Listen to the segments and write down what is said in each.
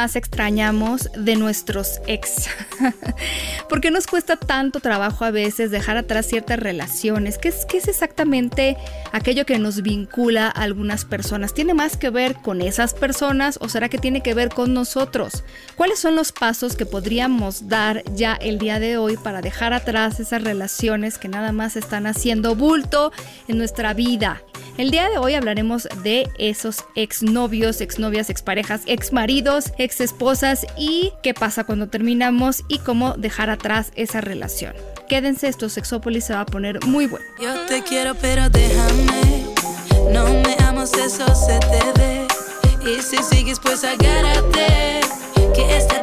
Más extrañamos de nuestros ex? ¿Por qué nos cuesta tanto trabajo a veces dejar atrás ciertas relaciones? ¿Qué es, ¿Qué es exactamente aquello que nos vincula a algunas personas? ¿Tiene más que ver con esas personas o será que tiene que ver con nosotros? ¿Cuáles son los pasos que podríamos dar ya el día de hoy para dejar atrás esas relaciones que nada más están haciendo bulto en nuestra vida? El día de hoy hablaremos de esos exnovios, exnovias, exparejas, exmaridos, exesposas y qué pasa cuando terminamos y cómo dejar atrás esa relación. Quédense, esto Sexópolis se va a poner muy bueno. Yo te quiero, pero déjame. No me amas, eso se te ve. Y si sigues, pues agárrate. Que esta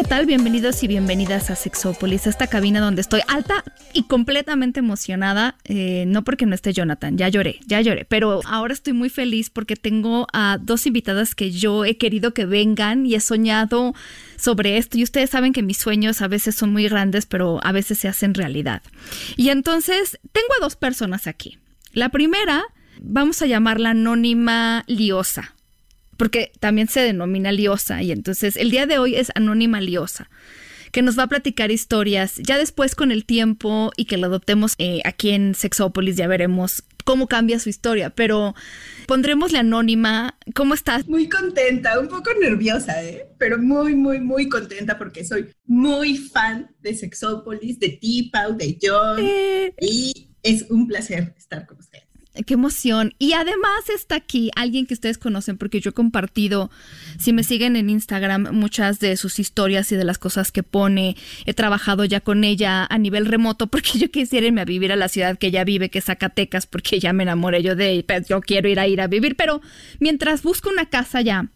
¿qué tal? Bienvenidos y bienvenidas a Sexópolis, esta cabina donde estoy alta y completamente emocionada. eh, no porque no esté Jonathan, ya lloré, ya lloré, pero ahora estoy muy feliz porque tengo a dos invitadas que yo he querido que vengan y he soñado sobre esto. Y ustedes saben que mis sueños a veces son muy grandes, pero a veces se hacen realidad. Y entonces tengo a dos personas aquí. La primera, vamos a llamarla anónima liosa porque también se denomina liosa y entonces el día de hoy es anónima liosa que nos va a platicar historias ya después con el tiempo y que lo adoptemos eh, aquí en Sexópolis ya veremos cómo cambia su historia pero pondremos la anónima ¿cómo estás? Muy contenta, un poco nerviosa, ¿eh? pero muy, muy, muy contenta porque soy muy fan de Sexópolis, de ti, Pau, de John, Eh, y es un placer estar con ustedes. Qué emoción. Y además está aquí alguien que ustedes conocen porque yo he compartido, si me siguen en Instagram, muchas de sus historias y de las cosas que pone. He trabajado ya con ella a nivel remoto porque yo quisiera irme a vivir a la ciudad que ella vive, que es Zacatecas, porque ya me enamoré yo de ella. Yo quiero ir a ir a vivir, pero mientras busco una casa ya,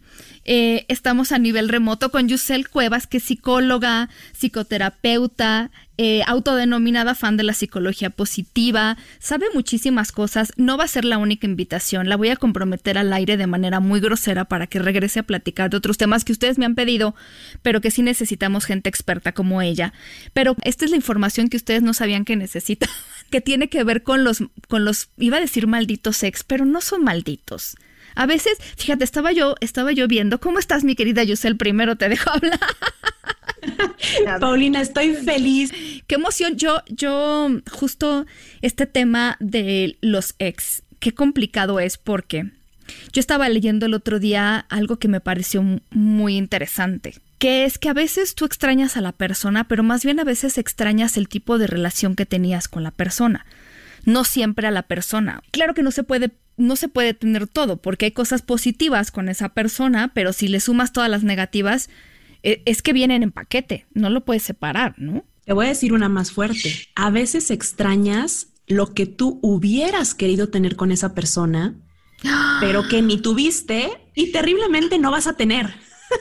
eh, estamos a nivel remoto con Yusel Cuevas, que es psicóloga, psicoterapeuta, eh, autodenominada fan de la psicología positiva, sabe muchísimas cosas, no va a ser la única invitación, la voy a comprometer al aire de manera muy grosera para que regrese a platicar de otros temas que ustedes me han pedido, pero que sí necesitamos gente experta como ella. Pero esta es la información que ustedes no sabían que necesitan, que tiene que ver con los, con los, iba a decir malditos ex, pero no son malditos. A veces, fíjate, estaba yo, estaba yo viendo, ¿cómo estás, mi querida Yusel? Primero te dejo hablar. Paulina, estoy feliz. Qué emoción. Yo, yo, justo este tema de los ex, qué complicado es porque yo estaba leyendo el otro día algo que me pareció muy interesante. Que es que a veces tú extrañas a la persona, pero más bien a veces extrañas el tipo de relación que tenías con la persona. No siempre a la persona. Claro que no se puede, no se puede tener todo, porque hay cosas positivas con esa persona, pero si le sumas todas las negativas, eh, es que vienen en paquete, no lo puedes separar, ¿no? Te voy a decir una más fuerte. A veces extrañas lo que tú hubieras querido tener con esa persona, pero que ni tuviste y terriblemente no vas a tener.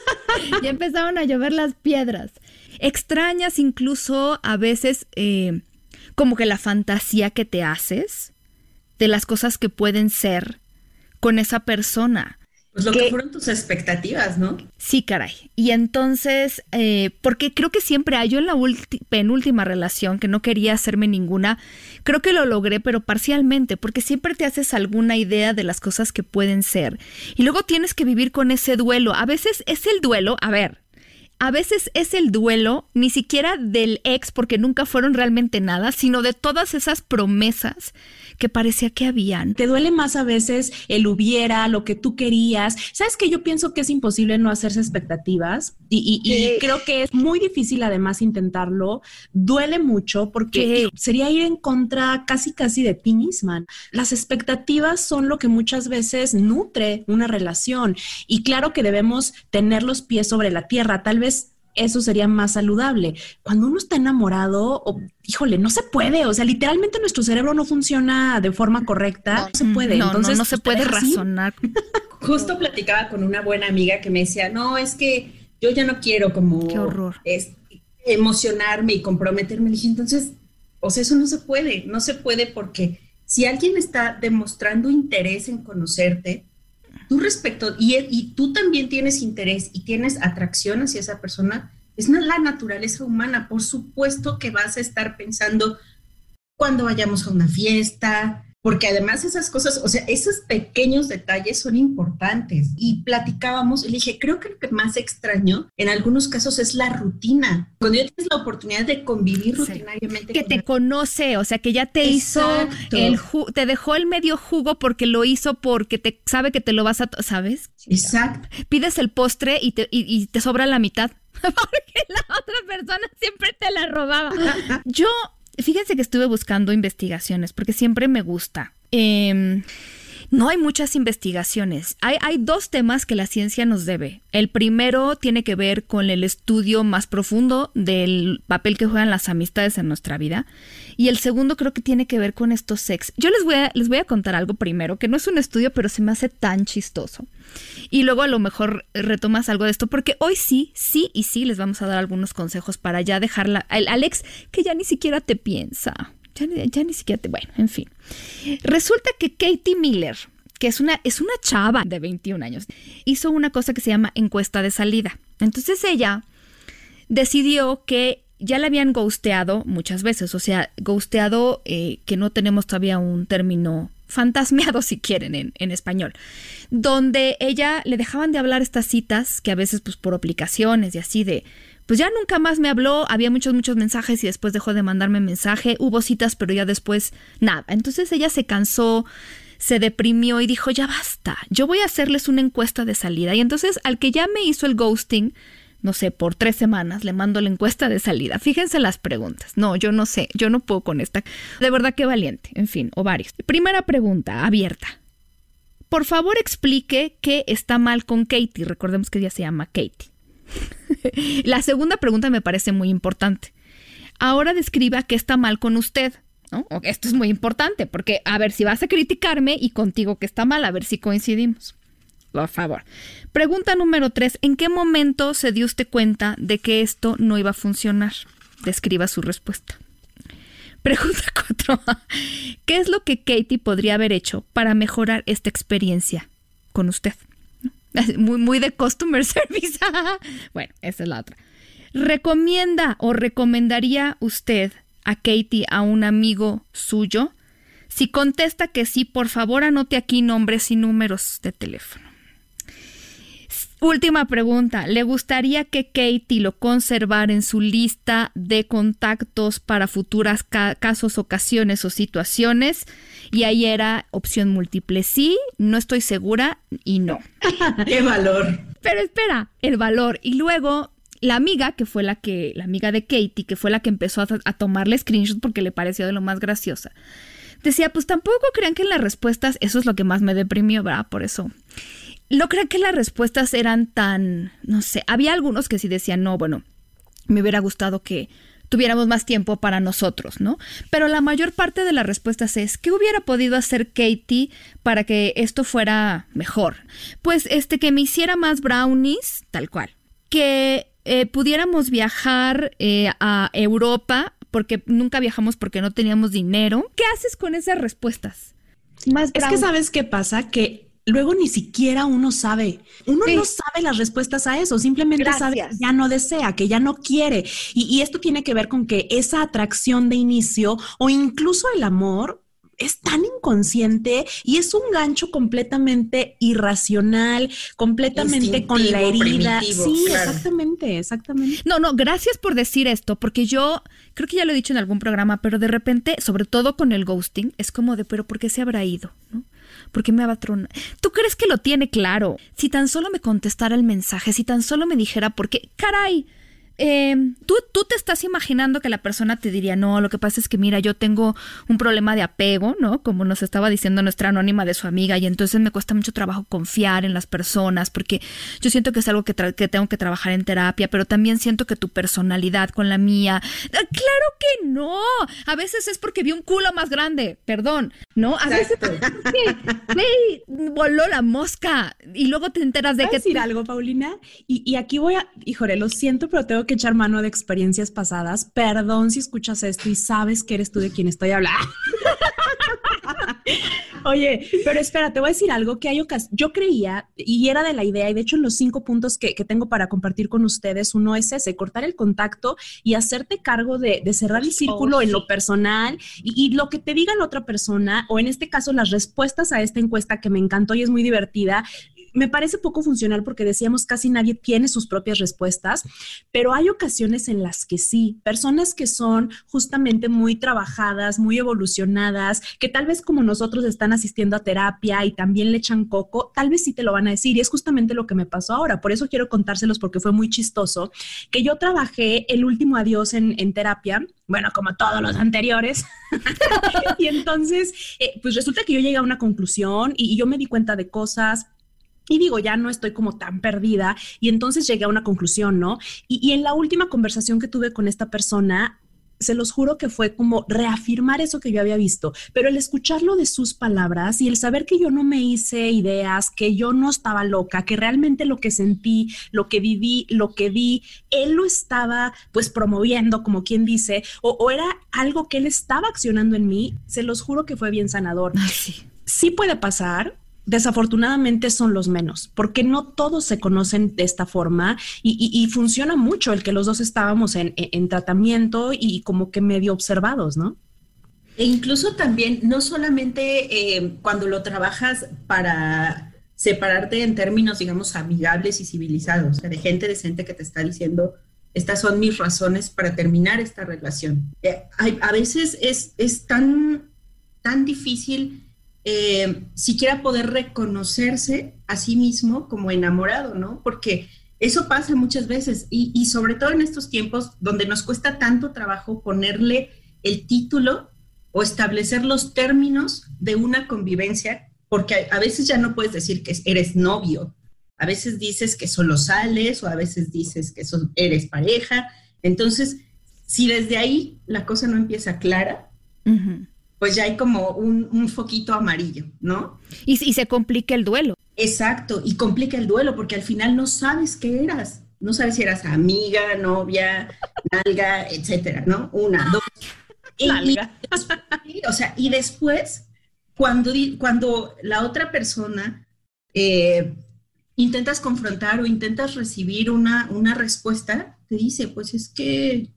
ya empezaron a llover las piedras. Extrañas incluso a veces eh, como que la fantasía que te haces de las cosas que pueden ser con esa persona. Pues lo que fueron tus expectativas, ¿no? Sí, caray. Y entonces, eh, porque creo que siempre hay, yo en la penúltima relación que no quería hacerme ninguna, creo que lo logré, pero parcialmente, porque siempre te haces alguna idea de las cosas que pueden ser. Y luego tienes que vivir con ese duelo. A veces es el duelo, a ver, a veces es el duelo ni siquiera del ex, porque nunca fueron realmente nada, sino de todas esas promesas que parecía que habían. Te duele más a veces el hubiera, lo que tú querías. ¿Sabes que Yo pienso que es imposible no hacerse expectativas y, y- y Sí. creo que es muy difícil además intentarlo. Duele mucho porque sería ir en contra casi casi de ti misma. Las expectativas son lo que muchas veces nutre una relación y claro que debemos tener los pies sobre la tierra. Tal vez eso sería más saludable. Cuando uno está enamorado, o, híjole, no se puede. O sea, literalmente nuestro cerebro no funciona de forma correcta. No, se puede. No, Entonces, no, se puede razonar. Justo platicaba con una buena amiga que me decía, no, es que yo ya no quiero como Qué horror. Es, emocionarme y comprometerme. Le dije, entonces, o sea, eso no se puede, no se puede porque si alguien está demostrando interés en conocerte, tú respecto, y, y tú también tienes interés y tienes atracción hacia esa persona, es la naturaleza humana. Por supuesto que vas a estar pensando cuando vayamos a una fiesta, porque además esas cosas, o sea, esos pequeños detalles son importantes. Y platicábamos, le dije, creo que lo que más extraño en algunos casos es la rutina. Cuando ya tienes la oportunidad de convivir Sí. rutinariamente. Que con te la- conoce, o sea, que ya te Exacto. hizo el ju- te dejó el medio jugo porque lo hizo porque te sabe que te lo vas a, ¿sabes? Exacto. Pides el postre y te, y, y te sobra la mitad porque la otra persona siempre te la robaba. Yo, fíjense que estuve buscando investigaciones porque siempre me gusta. Em, no hay muchas investigaciones. Hay, hay dos temas que la ciencia nos debe. El primero tiene que ver con el estudio más profundo del papel que juegan las amistades en nuestra vida. Y el segundo creo que tiene que ver con estos sex. Yo les voy a, les voy a contar algo primero, que no es un estudio, pero se me hace tan chistoso. Y luego a lo mejor retomas algo de esto, porque hoy sí, sí y sí les vamos a dar algunos consejos para ya dejarla. al- Alex, que ya ni siquiera te piensa. Ya ni siquiera te. Bueno, en fin. Resulta que Katie Miller, que es una, es una chava de 21 años, hizo una cosa que se llama encuesta de salida. Entonces ella decidió que ya la habían ghosteado muchas veces, o sea, ghosteado eh, que no tenemos todavía un término fantasmeado si quieren en, en español, donde ella le dejaban de hablar estas citas que a veces pues por aplicaciones y así de, pues ya nunca más me habló, había muchos, muchos mensajes y después dejó de mandarme mensaje, hubo citas pero ya después nada, entonces ella se cansó, se deprimió y dijo, ya basta, yo voy a hacerles una encuesta de salida y entonces al que ya me hizo el ghosting, no sé, por tres semanas le mando la encuesta de salida. Fíjense las preguntas. No, yo no sé, yo no puedo con esta. De verdad que valiente. En fin, o varios. Primera pregunta, abierta. Por favor explique qué está mal con Katie. Recordemos que ella se llama Katie. la segunda pregunta me parece muy importante. Ahora describa qué está mal con usted. ¿no? Esto es muy importante porque, a ver, si vas a criticarme y contigo que está mal, a ver si coincidimos. Por favor. Pregunta número tres. ¿En qué momento se dio usted cuenta de que esto no iba a funcionar? Describa su respuesta. Pregunta cuatro. ¿Qué es lo que Katie podría haber hecho para mejorar esta experiencia con usted? Muy, muy de customer service. bueno, esa es la otra. ¿Recomienda o recomendaría usted a Katie a un amigo suyo? Si contesta que sí, por favor anote aquí nombres y números de teléfono. Última pregunta. ¿Le gustaría que Katie lo conservara en su lista de contactos para futuras ca- casos, ocasiones o situaciones? Y ahí era opción múltiple sí, no estoy segura y no. ¡Qué valor! Pero espera, el valor. Y luego la amiga, que fue la que, la amiga de Katie, que fue la que empezó a, a tomarle screenshot porque le pareció de lo más graciosa. Decía, pues tampoco crean que en las respuestas, eso es lo que más me deprimió, ¿verdad? Por eso. No crean que las respuestas eran tan, no sé, había algunos que sí decían, no, bueno, me hubiera gustado que tuviéramos más tiempo para nosotros, ¿no? Pero la mayor parte de las respuestas es, ¿qué hubiera podido hacer Katie para que esto fuera mejor? Pues este, que me hiciera más brownies, tal cual. Que eh, pudiéramos viajar eh, a Europa, porque nunca viajamos porque no teníamos dinero. ¿Qué haces con esas respuestas? Más Es que sabes qué pasa, que luego ni siquiera uno sabe. Uno Sí. no sabe las respuestas a eso, simplemente sabe que ya no desea, que ya no quiere. Y, y esto tiene que ver con que esa atracción de inicio o incluso el amor es tan inconsciente y es un gancho completamente irracional, completamente con la herida. Sí, claro. exactamente, exactamente. No, no, gracias por decir esto, porque yo creo que ya lo he dicho en algún programa, pero de repente, sobre todo con el ghosting, es como de, pero ¿por qué se habrá ido? ¿No? ¿Por qué me abatrona? ¿Tú crees que lo tiene claro? Si tan solo me contestara el mensaje, si tan solo me dijera, porque, caray, eh, tú, tú te estás imaginando que la persona te diría, no, lo que pasa es que mira, yo tengo un problema de apego, ¿no? Como nos estaba diciendo nuestra anónima de su amiga, y entonces me cuesta mucho trabajo confiar en las personas, porque yo siento que es algo que, que tengo que trabajar en terapia, pero también siento que tu personalidad con la mía, ah, claro que no, a veces es porque vi un culo más grande, perdón, ¿no? A veces me voló la mosca y luego te enteras de que... decir algo, Paulina? Y, y aquí voy a, híjole, lo siento, pero tengo que echar mano de experiencias pasadas. Perdón si escuchas esto y sabes que eres tú de quien estoy hablando. Oye, pero espera, te voy a decir algo que hay ocasiones. Yo creía y era de la idea, y de hecho, en los cinco puntos que, tengo para compartir con ustedes, uno es ese: cortar el contacto y hacerte cargo de, cerrar el círculo en lo personal y, y, lo que te diga la otra persona, o en este caso, las respuestas a esta encuesta que me encantó y es muy divertida, me parece poco funcional porque decíamos casi nadie tiene sus propias respuestas, pero hay ocasiones en las que sí, personas que son justamente muy trabajadas, muy evolucionadas, que tal vez como nosotros están asistiendo a terapia y también le echan coco, tal vez sí te lo van a decir y es justamente lo que me pasó ahora. Por eso quiero contárselos porque fue muy chistoso, que yo trabajé el último adiós en, terapia, bueno, como todos los anteriores. y entonces, eh, pues resulta que yo llegué a una conclusión y yo me di cuenta de cosas y digo, ya no estoy como tan perdida. Y entonces llegué a una conclusión, ¿no? Y, en la última conversación que tuve con esta persona, se los juro que fue como reafirmar eso que yo había visto, pero el escucharlo de sus palabras y el saber que yo no me hice ideas, que yo no estaba loca, que realmente lo que sentí, lo que viví, lo que vi, él lo estaba pues promoviendo, como quien dice, o, era algo que él estaba accionando en mí, se los juro que fue bien sanador. sí. sí puede pasar, desafortunadamente son los menos, porque no todos se conocen de esta forma y, funciona mucho el que los dos estábamos en, tratamiento y como que medio observados, ¿no? E incluso también, no solamente eh, cuando lo trabajas para separarte en términos, digamos, amigables y civilizados, de gente decente que te está diciendo, estas son mis razones para terminar esta relación. Eh, a veces es, es tan, tan difícil eh, siquiera poder reconocerse a sí mismo como enamorado, ¿no? Porque eso pasa muchas veces y, sobre todo en estos tiempos donde nos cuesta tanto trabajo ponerle el título o establecer los términos de una convivencia, porque a, veces ya no puedes decir que eres novio, a veces dices que solo sales o a veces dices que eres pareja. Entonces, si desde ahí la cosa no empieza clara, pues ya hay como un, foquito amarillo, ¿no? Y, se complica el duelo. Exacto, y complica el duelo porque al final no sabes qué eras. No sabes si eras amiga, novia, nalga, etcétera, ¿no? Una, dos. Y, o sea, y después, cuando, cuando la otra persona eh, intentas confrontar o intentas recibir una, una respuesta, te dice, pues es que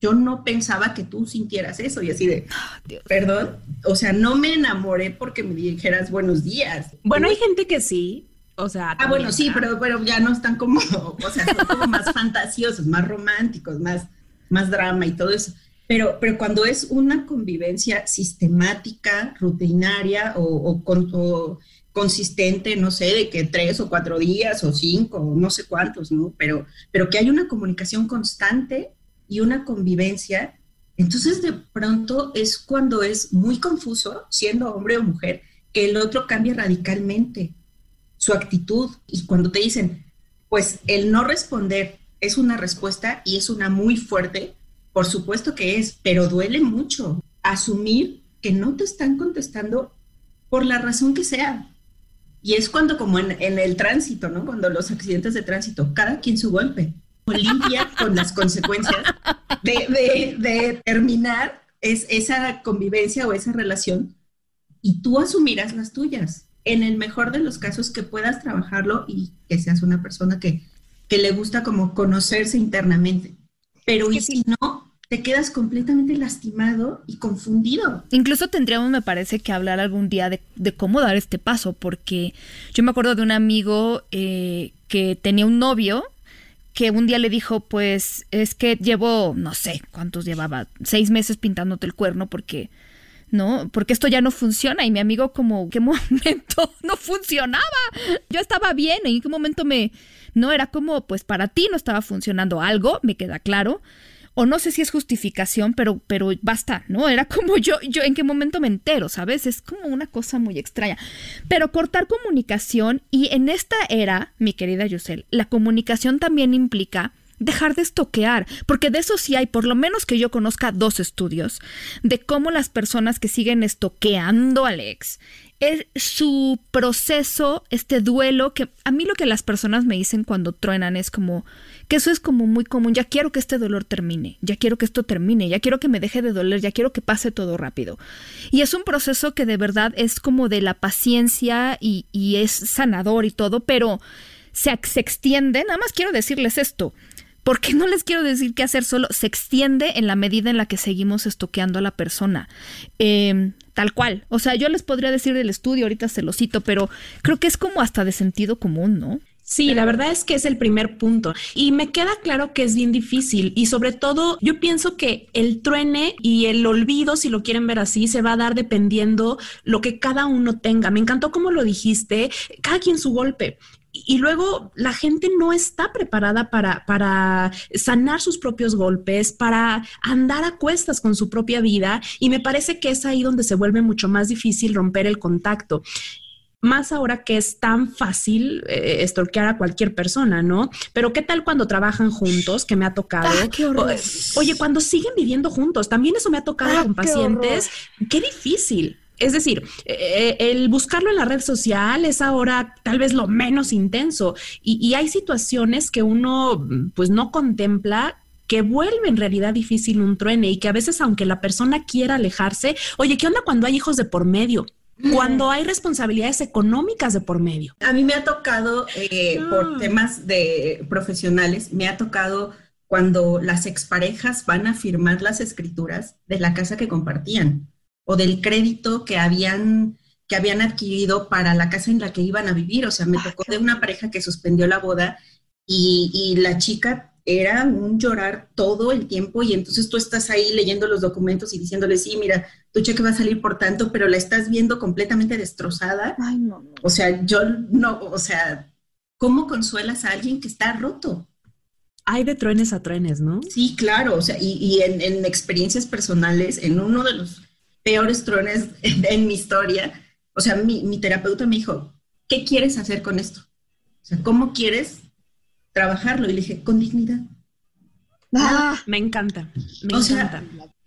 yo no pensaba que tú sintieras eso y así de, ah, perdón, o sea, no me enamoré porque me dijeras buenos días. Bueno, hay gente que sí, o sea. Ah, bueno, sí, pero, pero ya no están como, o sea, son como más fantasiosos, más románticos, más, más drama y todo eso. Pero, pero cuando es una convivencia sistemática, rutinaria o, o, consistente, no sé, de que tres o cuatro días o cinco, no sé cuántos, ¿no? Pero, pero que hay una comunicación constante y una convivencia, entonces de pronto es cuando es muy confuso, siendo hombre o mujer, que el otro cambia radicalmente su actitud. Y cuando te dicen, pues el no responder es una respuesta y es una muy fuerte, por supuesto que es, pero duele mucho asumir que no te están contestando por la razón que sea. Y es cuando, como en, en el tránsito, ¿no? Cuando los accidentes de tránsito, cada quien su golpe limpia con las consecuencias de, terminar es, esa convivencia o esa relación y tú asumirás las tuyas. En el mejor de los casos que puedas trabajarlo y que seas una persona que, que le gusta como conocerse internamente. Pero y si no, te quedas completamente lastimado y confundido. Incluso tendríamos, me parece, que hablar algún día de, cómo dar este paso, porque yo me acuerdo de un amigo eh, que tenía un novio que un día le dijo, pues es que llevo, no sé cuántos llevaba, seis meses pintándote el cuerno porque ¿no? Porque esto ya no funciona y mi amigo como, ¿qué momento no funcionaba? Yo estaba bien, ¿en qué momento me... No, era como, pues para ti no estaba funcionando algo, me queda claro, o no sé si es justificación, pero, pero basta, ¿no? Era como yo, yo en qué momento me entero, ¿sabes? Es como una cosa muy extraña. Pero cortar comunicación y en esta era, mi querida Yusel, la comunicación también implica dejar de estoquear, porque de eso sí hay, por lo menos que yo conozca dos estudios, de cómo las personas que siguen estoqueando al ex es su proceso, este duelo, que a mí lo que las personas me dicen cuando truenan es como que eso es como muy común, ya quiero que este dolor termine, ya quiero que esto termine, ya quiero que me deje de doler, ya quiero que pase todo rápido. Y es un proceso que de verdad es como de la paciencia y, es sanador y todo, pero se, extiende, nada más quiero decirles esto, porque no les quiero decir qué hacer, solo se extiende en la medida en la que seguimos estoqueando a la persona. Em, tal cual. O sea, yo les podría decir del estudio, ahorita se lo cito, pero creo que es como hasta de sentido común, ¿no? Sí, la verdad es que es el primer punto. Y me queda claro que es bien difícil y sobre todo yo pienso que el truene y el olvido, si lo quieren ver así, se va a dar dependiendo lo que cada uno tenga. Me encantó como lo dijiste, cada quien su golpe. Y luego la gente no está preparada para, para, sanar sus propios golpes, para andar a cuestas con su propia vida y me parece que es ahí donde se vuelve mucho más difícil romper el contacto más ahora que es tan fácil eh, a cualquier persona, ¿no? Pero ¿qué tal cuando trabajan juntos, que me ha tocado? Ah, oye, cuando siguen viviendo juntos, también eso me ha tocado ah, con pacientes. Qué difícil. Es decir, eh, eh, el buscarlo en la red social es ahora tal vez lo menos intenso y, y hay situaciones que uno pues no contempla que vuelve en realidad difícil un truene y que a veces aunque la persona quiera alejarse, oye, ¿qué onda cuando hay hijos de por medio? Cuando hay responsabilidades económicas de por medio. A mí me ha tocado, eh, por temas de profesionales, me ha tocado cuando las exparejas van a firmar las escrituras de la casa que compartían o del crédito que habían, que habían adquirido para la casa en la que iban a vivir. O sea, me tocó de una pareja que suspendió la boda y, y la chica era un llorar todo el tiempo y entonces tú estás ahí leyendo los documentos y diciéndole, sí, mira, tu cheque va a salir por tanto, pero la estás viendo completamente destrozada. Ay, no, no. O sea, yo no, o sea, ¿cómo consuelas a alguien que está roto? Hay de truenes a truenes, ¿no? Sí, claro, o sea, y, en, experiencias personales, en uno de los peores trones en, mi historia, o sea, mi, mi terapeuta me dijo, ¿qué quieres hacer con esto? O sea, ¿cómo quieres trabajarlo. Y le dije, con dignidad. Ah, me encanta. Me o Sea,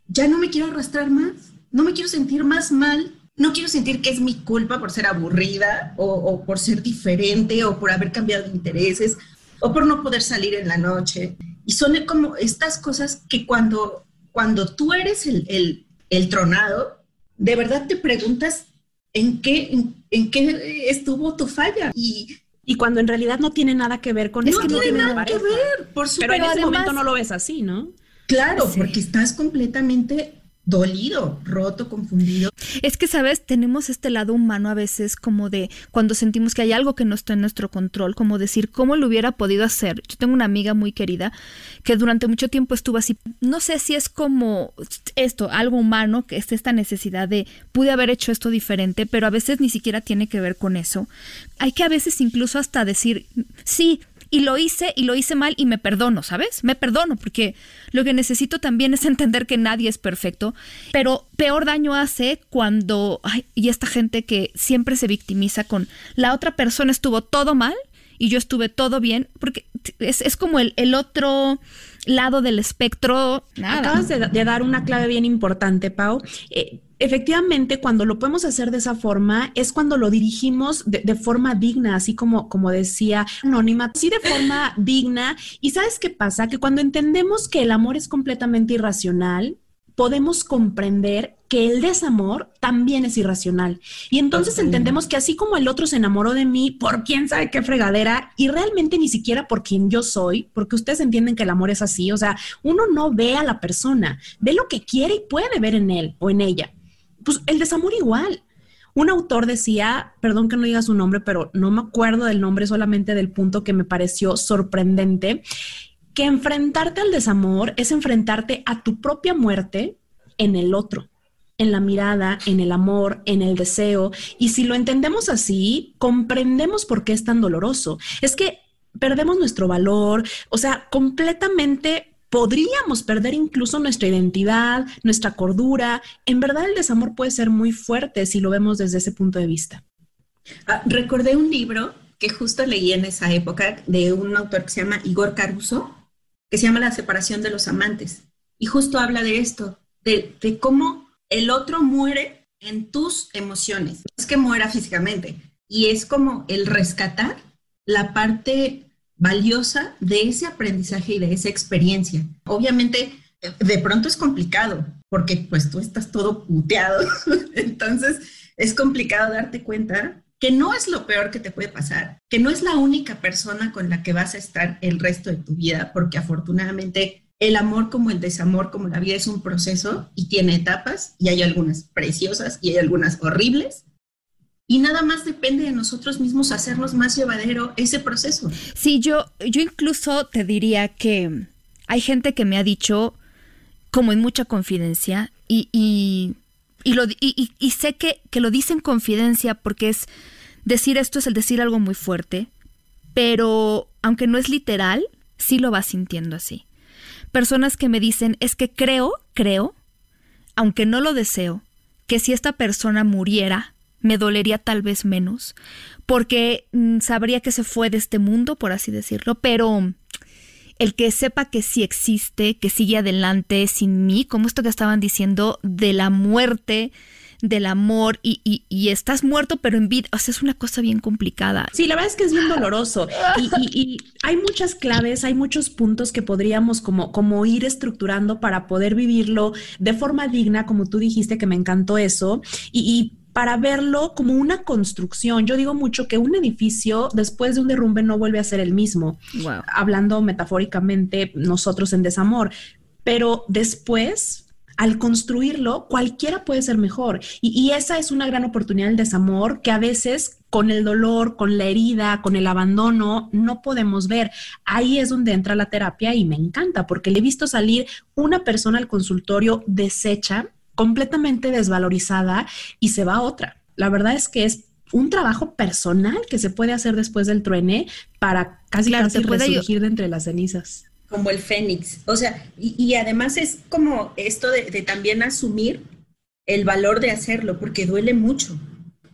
ya no me quiero arrastrar más, no me quiero sentir más mal, no quiero sentir que es mi culpa por ser aburrida o, por ser diferente o por haber cambiado de intereses o por no poder salir en la noche. Y son como estas cosas que cuando, cuando tú eres el, el, tronado, de verdad te preguntas en qué, en, en qué estuvo tu falla. Y y cuando en realidad no tiene nada que ver con no que no tiene nada que ver, por supuesto. Pero en ese momento no lo ves así, ¿no? Claro, porque estás completamente dolido, roto, confundido. Es que, sabes, tenemos este lado humano a veces como de cuando sentimos que hay algo que no está en nuestro control, como decir, ¿cómo lo hubiera podido hacer? Yo tengo una amiga muy querida que durante mucho tiempo estuvo así. No sé si es como esto, algo humano, que es esta necesidad de, pude haber hecho esto diferente, pero a veces ni siquiera tiene que ver con eso. Hay que a veces incluso hasta decir, sí, y lo hice y lo hice mal y me perdono, ¿sabes? Me perdono porque lo que necesito también es entender que nadie es perfecto, pero peor daño hace cuando, y esta gente que siempre se victimiza con la otra persona estuvo todo mal y yo estuve todo bien, porque es, como el, el, otro lado del espectro. Acabas de, dar una clave bien importante, Pau. Eh, efectivamente, cuando lo podemos hacer de esa forma, es cuando lo dirigimos de, forma digna, así como, como decía Anónima, sí de forma digna. Y sabes qué pasa? Que cuando entendemos que el amor es completamente irracional, podemos comprender que el desamor también es irracional. Y entonces entendemos que así como el otro se enamoró de mí por quién sabe qué fregadera y realmente ni siquiera por quien yo soy, porque ustedes entienden que el amor es así, o sea, uno no ve a la persona, ve lo que quiere y puede ver en él o en ella pues el desamor igual. Un autor decía, perdón que no diga su nombre, pero no me acuerdo del nombre, solamente del punto que me pareció sorprendente, que enfrentarte al desamor es enfrentarte a tu propia muerte en el otro. en la mirada, en el amor, en el deseo. Y si lo entendemos así, comprendemos por qué es tan doloroso. Es que perdemos nuestro valor, o sea, completamente podríamos perder incluso nuestra identidad, nuestra cordura. En verdad el desamor puede ser muy fuerte si lo vemos desde ese punto de vista. Ah, recordé un libro que justo leí en esa época de un autor que se llama Igor Caruso, que se llama La separación de los amantes. Y justo habla de esto, de, de cómo el otro muere en tus emociones. No es que muera físicamente. Y es como el rescatar la parte valiosa de ese aprendizaje y de esa experiencia. Obviamente, de pronto es complicado, porque pues tú estás todo puteado, entonces es complicado darte cuenta que no es lo peor que te puede pasar, que no es la única persona con la que vas a estar el resto de tu vida, porque afortunadamente el amor como el desamor, como la vida es un proceso y tiene etapas y hay algunas preciosas y hay algunas horribles, y nada más depende de nosotros mismos hacernos más llevadero ese proceso. Sí, yo, yo incluso te diría que hay gente que me ha dicho, como en mucha confidencia, y, y, y, lo, y, y sé que, que lo dice en confidencia porque es decir esto es el decir algo muy fuerte, pero aunque no es literal, sí lo vas sintiendo así. Personas que me dicen, es que creo, creo, aunque no lo deseo, que si esta persona muriera, me dolería tal vez menos, porque mm, sabría que se fue de este mundo, por así decirlo, pero el que sepa que sí existe, que sigue adelante sin mí, como esto que estaban diciendo de la muerte, del amor y, y, estás muerto pero en vida, o sea, es una cosa bien complicada. Sí, la verdad es que es bien doloroso. Y, y, hay muchas claves, hay muchos puntos que podríamos como, como ir estructurando para poder vivirlo de forma digna, como tú dijiste que me encantó eso. Y para verlo como una construcción. Yo digo mucho que un edificio después de un derrumbe no vuelve a ser el mismo, hablando metafóricamente nosotros en desamor, pero después al construirlo, cualquiera puede ser mejor. Y, esa es una gran oportunidad del desamor que a veces con el dolor, con la herida, con el abandono, no podemos ver. Ahí es donde entra la terapia y me encanta porque le he visto salir una persona al consultorio deshecha completamente desvalorizada y se va a otra. La verdad es que es un trabajo personal que se puede hacer después del truene para casi, casi resurgir de entre las cenizas. Como el fénix. O sea, y, además es como esto de, de también asumir el valor de hacerlo, porque duele mucho.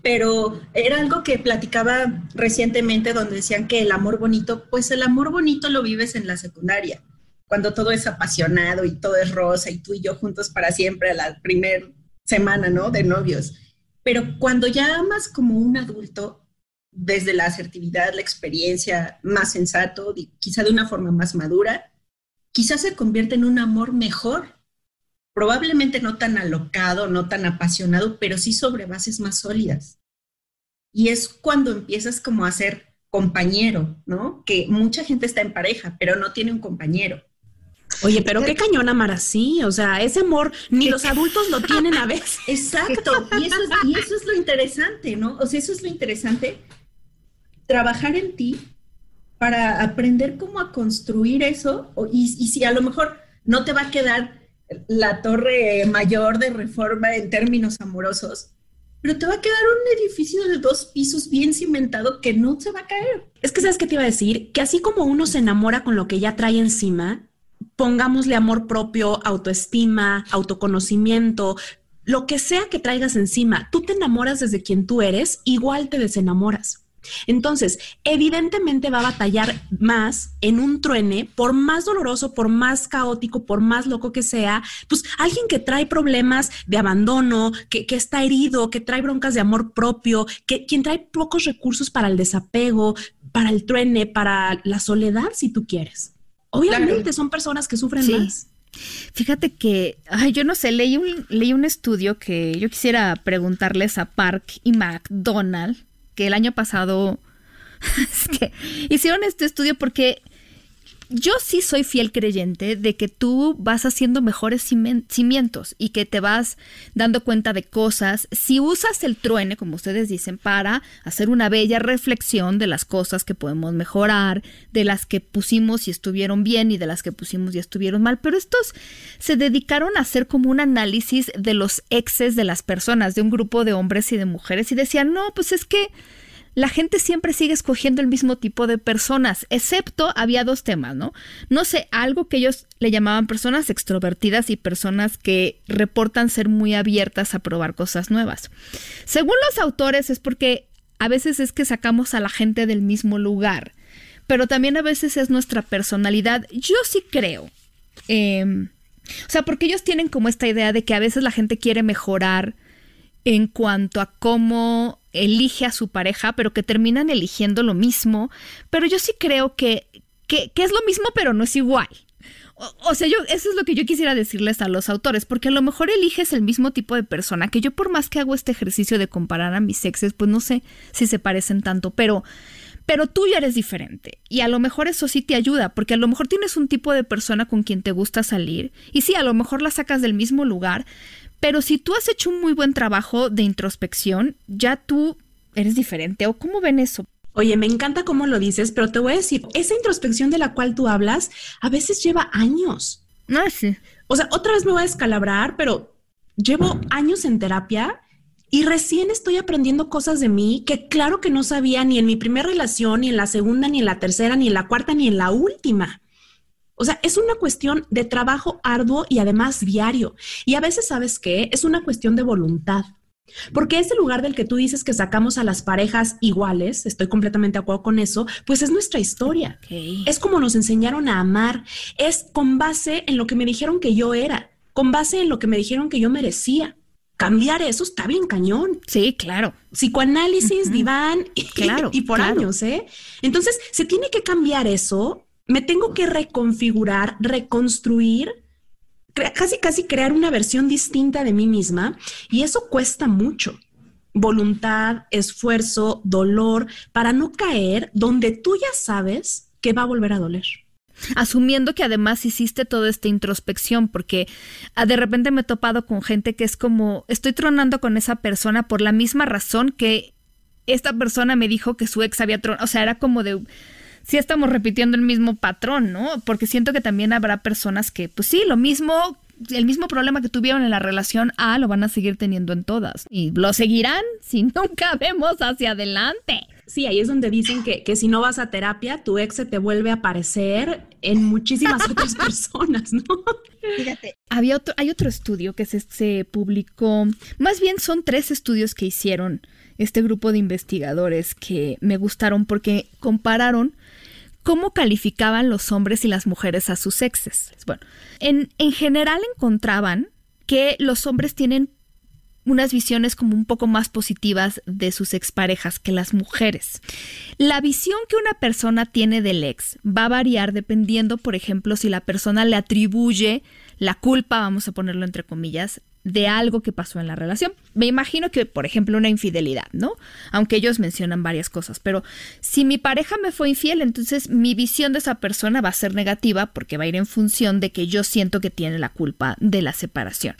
Pero era algo que platicaba recientemente donde decían que el amor bonito, pues el amor bonito lo vives en la secundaria cuando todo es apasionado y todo es rosa y tú y yo juntos para siempre a la primera semana, ¿no? De novios. Pero cuando ya amas como un adulto, desde la asertividad, la experiencia, más sensato, quizá de una forma más madura, quizás se convierte en un amor mejor. Probablemente no tan alocado, no tan apasionado, pero sí sobre bases más sólidas. Y es cuando empiezas como a ser compañero, ¿no? Que mucha gente está en pareja, pero no tiene un compañero. Oye, pero qué cañón amar así, o sea, ese amor ni los adultos lo tienen a veces. Exacto, y eso, es, y eso es lo interesante, ¿no? O sea, eso es lo interesante, trabajar en ti para aprender cómo a construir eso, y, y si a lo mejor no te va a quedar la torre mayor de reforma en términos amorosos, pero te va a quedar un edificio de dos pisos bien cimentado que no se va a caer. Es que, ¿sabes qué te iba a decir? Que así como uno se enamora con lo que ya trae encima, pongámosle amor propio, autoestima, autoconocimiento, lo que sea que traigas encima, tú te enamoras desde quien tú eres, igual te desenamoras. Entonces, evidentemente va a batallar más en un truene, por más doloroso, por más caótico, por más loco que sea, pues alguien que trae problemas de abandono, que, está herido, que trae broncas de amor propio, que quien trae pocos recursos para el desapego, para el truene, para la soledad, si tú quieres. Obviamente son personas que sufren más. Fíjate que, ay, yo no sé, leí un, leí un estudio que yo quisiera preguntarles a Park y McDonald, que el año pasado hicieron este estudio porque yo sí soy fiel creyente de que tú vas haciendo mejores cimientos y que te vas dando cuenta de cosas. Si usas el truene, como ustedes dicen, para hacer una bella reflexión de las cosas que podemos mejorar, de las que pusimos y estuvieron bien y de las que pusimos y estuvieron mal. Pero estos se dedicaron a hacer como un análisis de los exes de las personas, de un grupo de hombres y de mujeres y decían, no, pues es que la gente siempre sigue escogiendo el mismo tipo de personas, excepto había dos temas, ¿no? No sé, algo que ellos le llamaban personas extrovertidas y personas que reportan ser muy abiertas a probar cosas nuevas. Según los autores es porque a veces es que sacamos a la gente del mismo lugar, pero también a veces es nuestra personalidad. Yo sí creo. Em, o sea, porque ellos tienen como esta idea de que a veces la gente quiere mejorar en cuanto a cómo elige a su pareja, pero que terminan eligiendo lo mismo. Pero yo sí creo que, que, es lo mismo, pero no es igual. O, sea, yo, eso es lo que yo quisiera decirles a los autores, porque a lo mejor eliges el mismo tipo de persona, que yo por más que hago este ejercicio de comparar a mis exes, pues no sé si se parecen tanto, pero, pero tú ya eres diferente. Y a lo mejor eso sí te ayuda, porque a lo mejor tienes un tipo de persona con quien te gusta salir, y sí, a lo mejor la sacas del mismo lugar, pero si tú has hecho un muy buen trabajo de introspección, ya tú eres diferente. ¿O cómo ven eso? Oye, me encanta cómo lo dices, pero te voy a decir, esa introspección de la cual tú hablas a veces lleva años. Ah, sí. O sea, otra vez me voy a descalabrar, pero llevo años en terapia y recién estoy aprendiendo cosas de mí que claro que no sabía ni en mi primera relación, ni en la segunda, ni en la tercera, ni en la cuarta, ni en la última. O sea, es una cuestión de trabajo arduo y además diario. Y a veces, ¿sabes qué? Es una cuestión de voluntad. Porque ese lugar del que tú dices que sacamos a las parejas iguales, estoy completamente de acuerdo con eso, pues es nuestra historia. Es como nos enseñaron a amar, es con base en lo que me dijeron que yo era, con base en lo que me dijeron que yo merecía. Cambiar eso está bien cañón. Sí, claro. Psicoanálisis, diván y, claro, y por años, ¿eh? Entonces, se tiene que cambiar eso me tengo que reconfigurar, reconstruir, casi casi crear una versión distinta de mí misma y eso cuesta mucho. Voluntad, esfuerzo, dolor, para no caer donde tú ya sabes que va a volver a doler asumiendo que además hiciste toda esta introspección, porque ah, de repente me he topado con gente que es como, estoy tronando con esa persona por la misma razón que esta persona me dijo que su ex había tronado, o sea, era como de, sí estamos repitiendo el mismo patrón, ¿no? Porque siento que también habrá personas que, pues sí, lo mismo, el mismo problema que tuvieron en la relación A lo van a seguir teniendo en todas. Y lo seguirán si nunca vemos hacia adelante. Sí, ahí es donde dicen que, que si no vas a terapia, tu ex se te vuelve a aparecer en muchísimas otras personas, ¿no? Fíjate, había otro, hay otro estudio que se, se publicó, más bien son tres estudios que hicieron este grupo de investigadores que me gustaron porque compararon cómo calificaban los hombres y las mujeres a sus exes. Bueno, en, en general encontraban que los hombres tienen unas visiones como un poco más positivas de sus exparejas que las mujeres. La visión que una persona tiene del ex va a variar dependiendo, por ejemplo, si la persona le atribuye la culpa, vamos a ponerlo entre comillas, de algo que pasó en la relación. Me imagino que, por ejemplo, una infidelidad, ¿no? Aunque ellos mencionan varias cosas, pero si mi pareja me fue infiel, entonces mi visión de esa persona va a ser negativa porque va a ir en función de que yo siento que tiene la culpa de la separación.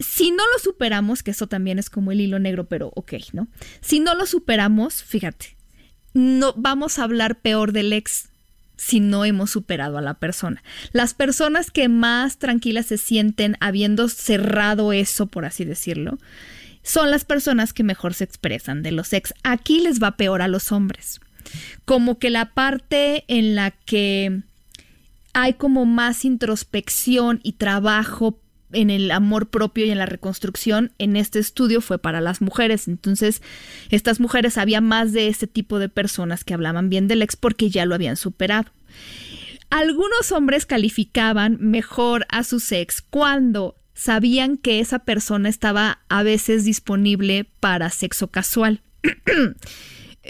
Si no lo superamos, que eso también es como el hilo negro, pero ok, ¿no? Si no lo superamos, fíjate, no vamos a hablar peor del ex si no hemos superado a la persona. Las personas que más tranquilas se sienten habiendo cerrado eso, por así decirlo, son las personas que mejor se expresan de los ex. Aquí les va peor a los hombres. Como que la parte en la que hay como más introspección y trabajo en el amor propio y en la reconstrucción en este estudio fue para las mujeres. Entonces, estas mujeres había más de este tipo de personas que hablaban bien del ex porque ya lo habían superado. Algunos hombres calificaban mejor a su ex cuando sabían que esa persona estaba a veces disponible para sexo casual.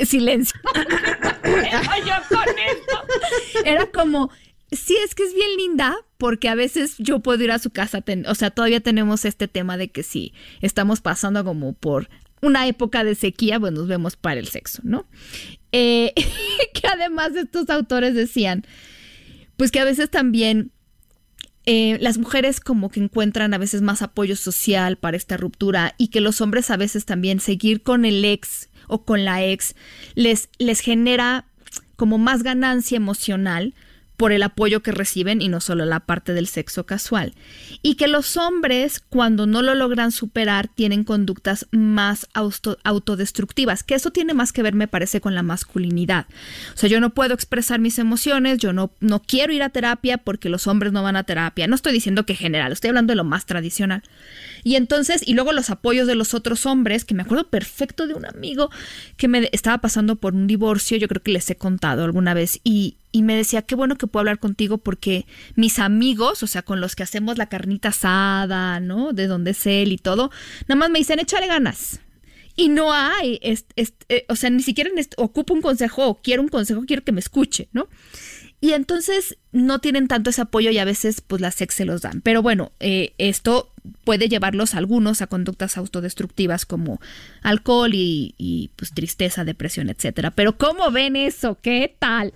Silencio. Era como, sí, es que es bien linda porque a veces yo puedo ir a su casa, o sea, todavía tenemos este tema de que si estamos pasando como por una época de sequía, pues nos vemos para el sexo, ¿no? Eh, que además estos autores decían, pues que a veces también eh, las mujeres como que encuentran a veces más apoyo social para esta ruptura y que los hombres a veces también seguir con el ex o con la ex les, les genera como más ganancia emocional por el apoyo que reciben y no solo la parte del sexo casual. Y que los hombres, cuando no lo logran superar, tienen conductas más autodestructivas, que eso tiene más que ver, me parece, con la masculinidad. O sea, yo no puedo expresar mis emociones, yo no, no quiero ir a terapia porque los hombres no van a terapia. No estoy diciendo que general, estoy hablando de lo más tradicional. Y entonces, y luego los apoyos de los otros hombres, que me acuerdo perfecto de un amigo que me estaba pasando por un divorcio, yo creo que les he contado alguna vez, y, y me decía, qué bueno que puedo hablar contigo porque mis amigos, o sea, con los que hacemos la carnita asada, ¿no? De donde es él y todo, nada más me dicen, échale ganas. Y no hay, eh, o sea, ni siquiera ocupo un consejo o quiero un consejo, quiero que me escuche, ¿no? Y entonces no tienen tanto ese apoyo y a veces pues las ex se los dan. Pero bueno, eh, esto puede llevarlos a algunos a conductas autodestructivas como alcohol y, y pues tristeza, depresión, etcétera. Pero ¿cómo ven eso? ¿Qué tal?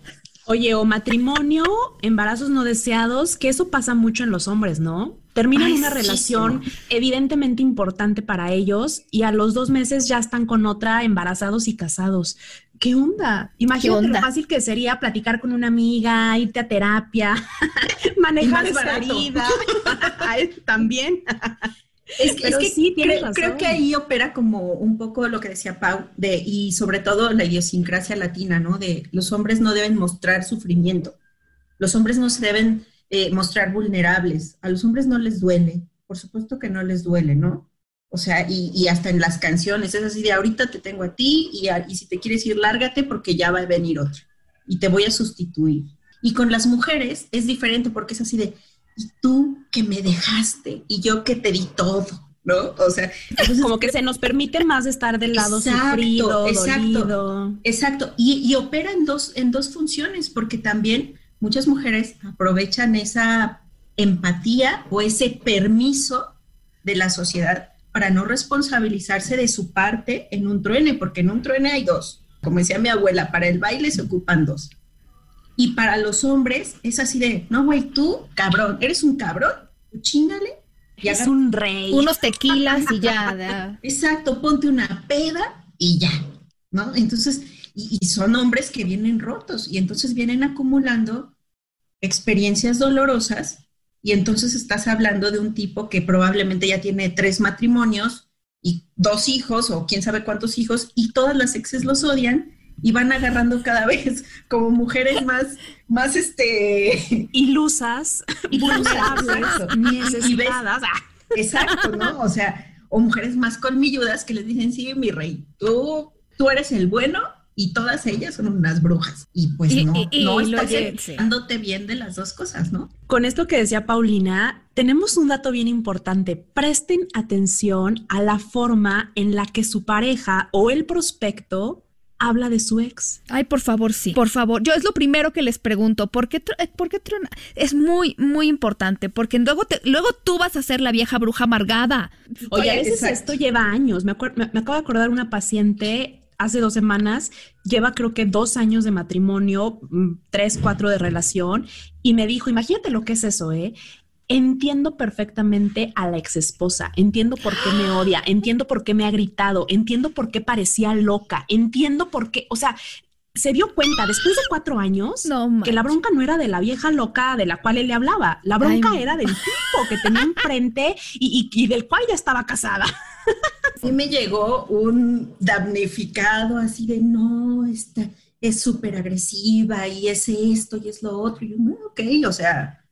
Oye, o matrimonio, embarazos no deseados, que eso pasa mucho en los hombres, ¿no? Terminan una relación evidentemente importante para ellos y a los dos meses ya están con otra embarazados y casados. ¿Qué onda? Imagínate lo fácil que sería platicar con una amiga, irte a terapia, manejar esa herida. También. Es que, sí, creo, creo, que ahí opera como un poco lo que decía Pau, de, y sobre todo la idiosincrasia latina, ¿no? De los hombres no deben mostrar sufrimiento, los hombres no se deben eh, mostrar vulnerables, a los hombres no les duele, por supuesto que no les duele, ¿no? O sea, y, y hasta en las canciones, es así de ahorita te tengo a ti y, y si te quieres ir, lárgate porque ya va a venir otro y te voy a sustituir. Y con las mujeres es diferente porque es así de, y tú que me dejaste y yo que te di todo, ¿no? O sea, como que se nos permite más estar del lado exacto, sufrido, exacto, Exacto, y, y, opera en dos, en dos funciones, porque también muchas mujeres aprovechan esa empatía o ese permiso de la sociedad para no responsabilizarse de su parte en un truene, porque en un truene hay dos. Como decía mi abuela, para el baile se ocupan dos. Y para los hombres es así de, no, güey, tú, cabrón, eres un cabrón, chingale. Y es un rey. Unos tequilas y ya. Exacto, ponte una peda y ya, ¿no? Entonces, y, y, son hombres que vienen rotos y entonces vienen acumulando experiencias dolorosas y entonces estás hablando de un tipo que probablemente ya tiene tres matrimonios y dos hijos o quién sabe cuántos hijos y todas las exes los odian y van agarrando cada vez como mujeres más, más este... Ilusas, vulnerables, necesitadas. Exacto, ¿no? O sea, o mujeres más colmilludas que les dicen, sí, mi rey, tú, tú eres el bueno y todas ellas son unas brujas. Y pues no, no estás dándote bien de las dos cosas, ¿no? Con esto que decía Paulina, tenemos un dato bien importante. Presten atención a la forma en la que su pareja o el prospecto habla de su ex. Ay, por favor, sí. Por favor. Yo es lo primero que les pregunto. ¿Por qué, por qué Es muy, muy importante porque luego, te, luego tú vas a ser la vieja bruja amargada. Oye, a veces esto lleva años. Me, me, acabo de acordar una paciente hace dos semanas, lleva creo que dos años de matrimonio, mm, tres, cuatro de relación, y me dijo, imagínate lo que es eso, ¿eh? Entiendo perfectamente a la ex esposa, entiendo por qué me odia, entiendo por qué me ha gritado, entiendo por qué parecía loca, entiendo por qué, o sea, se dio cuenta después de cuatro años que la bronca no era de la vieja loca de la cual él le hablaba, la bronca era del tipo que tenía enfrente y, y, del cual ya estaba casada. Sí me llegó un damnificado así de no, esta es súper agresiva y es esto y es lo otro. Y yo, no, ok, o sea,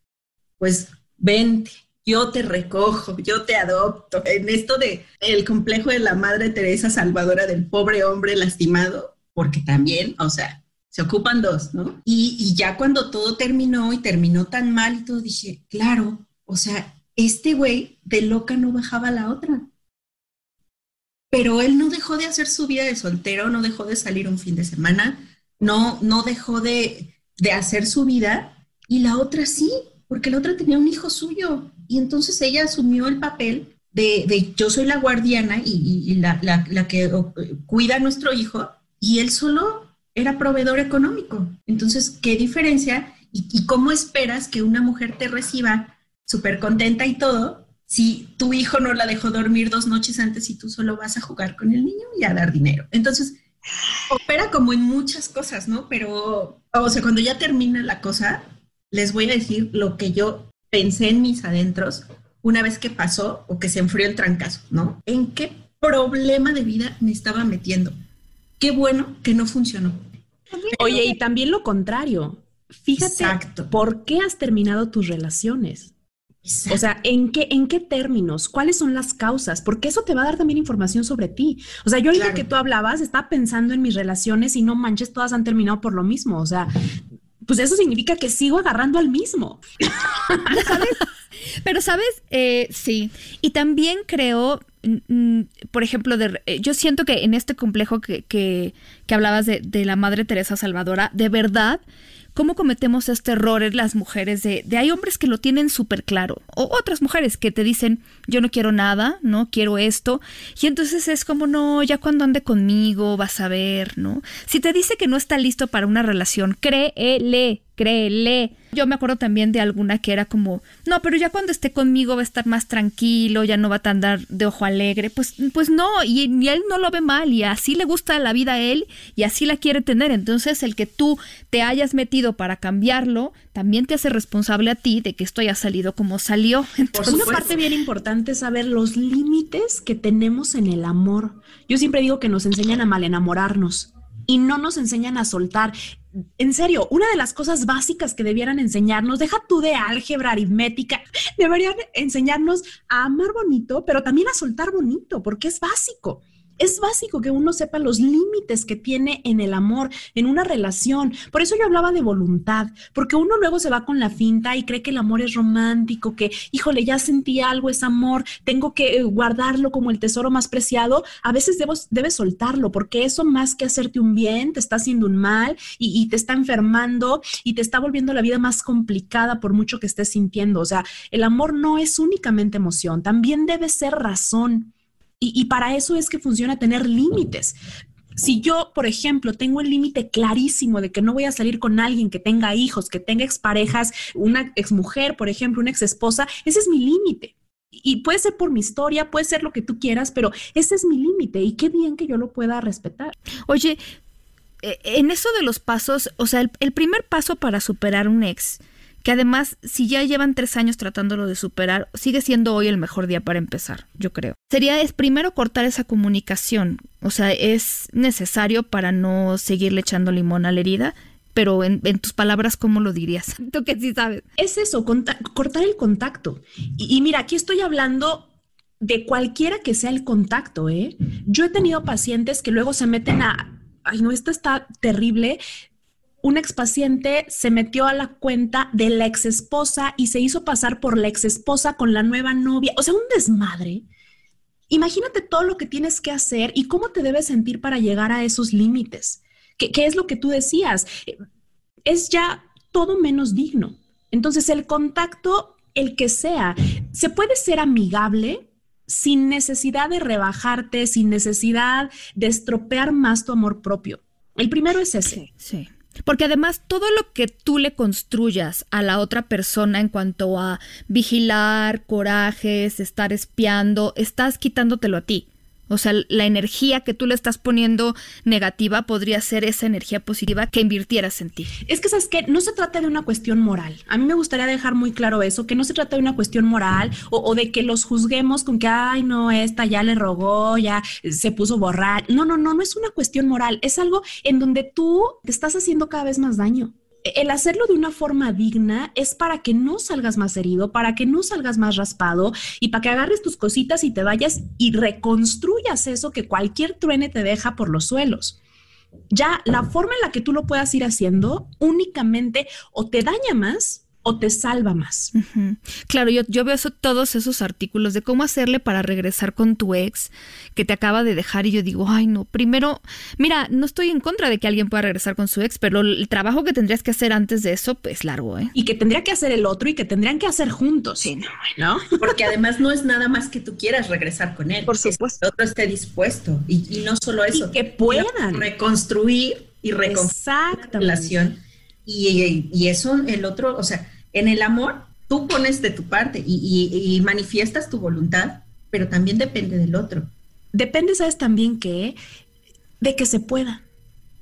pues vente, yo te recojo, yo te adopto. En esto de el complejo de la Madre Teresa salvadora del pobre hombre lastimado, porque también, o sea, se ocupan dos, ¿no? Y, ya cuando todo terminó y terminó tan mal y todo, dije, claro, o sea, este güey de loca no bajaba la otra. Pero él no dejó de hacer su vida de soltero, no dejó de salir un fin de semana, no, no dejó de, de hacer su vida y la otra sí, porque la otra tenía un hijo suyo y entonces ella asumió el papel de, yo soy la guardiana y, la, que cuida a nuestro hijo y él solo era proveedor económico. Entonces, ¿qué diferencia? ¿Y, cómo esperas que una mujer te reciba súper contenta y todo si tu hijo no la dejó dormir dos noches antes y tú solo vas a jugar con el niño y a dar dinero? Entonces, opera como en muchas cosas, ¿no? Pero, o sea, cuando ya termina la cosa, les voy a decir lo que yo pensé en mis adentros una vez que pasó o que se enfrió el trancazo, ¿no? ¿En qué problema de vida me estaba metiendo? Qué bueno que no funcionó. Oye, y también lo contrario. Fíjate, ¿por qué has terminado tus relaciones? O sea, ¿en qué, ¿en qué términos? ¿Cuáles son las causas? Porque eso te va a dar también información sobre ti. O sea, yo ahorita que tú hablabas, estaba pensando en mis relaciones y no manches, todas han terminado por lo mismo. O sea, pues eso significa que sigo agarrando al mismo. ¿Sabes? Pero, ¿sabes? Eh, sí. Y también creo, mm, mm, por ejemplo, de, eh, yo siento que en este complejo que, que, que hablabas de, de la Madre Teresa Salvadora, de verdad, cómo cometemos este error en las mujeres de, de hay hombres que lo tienen súper claro o otras mujeres que te dicen yo no quiero nada, no quiero esto y entonces es como no, ya cuando ande conmigo vas a ver, ¿no? Si te dice que no está listo para una relación, créele, créele. Yo me acuerdo también de alguna que era como, no, pero ya cuando esté conmigo va a estar más tranquilo, ya no va a andar de ojo alegre. Pues, pues no, y, él no lo ve mal, y así le gusta la vida a él, y así la quiere tener. Entonces, el que tú te hayas metido para cambiarlo, también te hace responsable a ti de que esto haya salido como salió. Entonces, una parte bien importante es saber los límites que tenemos en el amor. Yo siempre digo que nos enseñan a mal enamorarnos y no nos enseñan a soltar. En serio, una de las cosas básicas que debieran enseñarnos, deja tú de álgebra aritmética, deberían enseñarnos a amar bonito, pero también a soltar bonito, porque es básico. Es básico que uno sepa los límites que tiene en el amor, en una relación. Por eso yo hablaba de voluntad, porque uno luego se va con la finta y cree que el amor es romántico, que, híjole, ya sentí algo, es amor, tengo que eh, guardarlo como el tesoro más preciado. A veces debes soltarlo, porque eso más que hacerte un bien, te está haciendo un mal y, y te está enfermando y te está volviendo la vida más complicada por mucho que estés sintiendo. O sea, el amor no es únicamente emoción, también debe ser razón. Y, para eso es que funciona tener límites. Si yo, por ejemplo, tengo el límite clarísimo de que no voy a salir con alguien que tenga hijos, que tenga exparejas, una exmujer, por ejemplo, una exesposa, ese es mi límite. Y puede ser por mi historia, puede ser lo que tú quieras, pero ese es mi límite y qué bien que yo lo pueda respetar. Oye, eh, en eso de los pasos, o sea, el primer paso para superar un ex que además, si ya llevan tres años tratándolo de superar, sigue siendo hoy el mejor día para empezar, yo creo. Sería es primero cortar esa comunicación, o sea, es necesario para no seguirle echando limón a la herida, pero en, tus palabras, ¿cómo lo dirías? Tú que sí sabes. Es eso, cortar el contacto. Y, mira, aquí estoy hablando de cualquiera que sea el contacto, ¿eh? Yo he tenido pacientes que luego se meten a, ay, no, esto está terrible, un expaciente se metió a la cuenta de la exesposa y se hizo pasar por la exesposa con la nueva novia. O sea, un desmadre. Imagínate todo lo que tienes que hacer y cómo te debes sentir para llegar a esos límites. ¿Qué, es lo que tú decías? Es ya todo menos digno. Entonces, el contacto, el que sea, se puede ser amigable sin necesidad de rebajarte, sin necesidad de estropear más tu amor propio. El primero es ese. sí. Porque además todo lo que tú le construyas a la otra persona en cuanto a vigilar, corajes, estar espiando, estás quitándotelo a ti. O sea, la energía que tú le estás poniendo negativa podría ser esa energía positiva que invirtieras en ti. Es que, ¿sabes que No se trata de una cuestión moral. A mí me gustaría dejar muy claro eso, que no se trata de una cuestión moral o, de que los juzguemos con que, ay, no, esta ya le rogó, ya se puso borrar. No, no, no, no es una cuestión moral. Es algo en donde tú te estás haciendo cada vez más daño el hacerlo de una forma digna es para que no salgas más herido, para que no salgas más raspado y para que agarres tus cositas y te vayas y reconstruyas eso que cualquier truene te deja por los suelos. Ya la forma en la que tú lo puedas ir haciendo únicamente o te daña más o te salva más. Claro, yo, yo veo todos esos artículos de cómo hacerle para regresar con tu ex que te acaba de dejar y yo digo, ay no, primero, mira, no estoy en contra de que alguien pueda regresar con su ex, pero el trabajo que tendrías que hacer antes de eso pues largo, ¿eh? Y que tendría que hacer el otro y que tendrían que hacer juntos. Sí, no, Porque además no es nada más que tú quieras regresar con él. Por supuesto. Que el otro esté dispuesto y, no solo eso. Y que puedan reconstruir y reconstruir la relación Y, eso el otro, o sea, en el amor tú pones de tu parte y, manifiestas tu voluntad, pero también depende del otro. Depende, ¿sabes también que De que se pueda.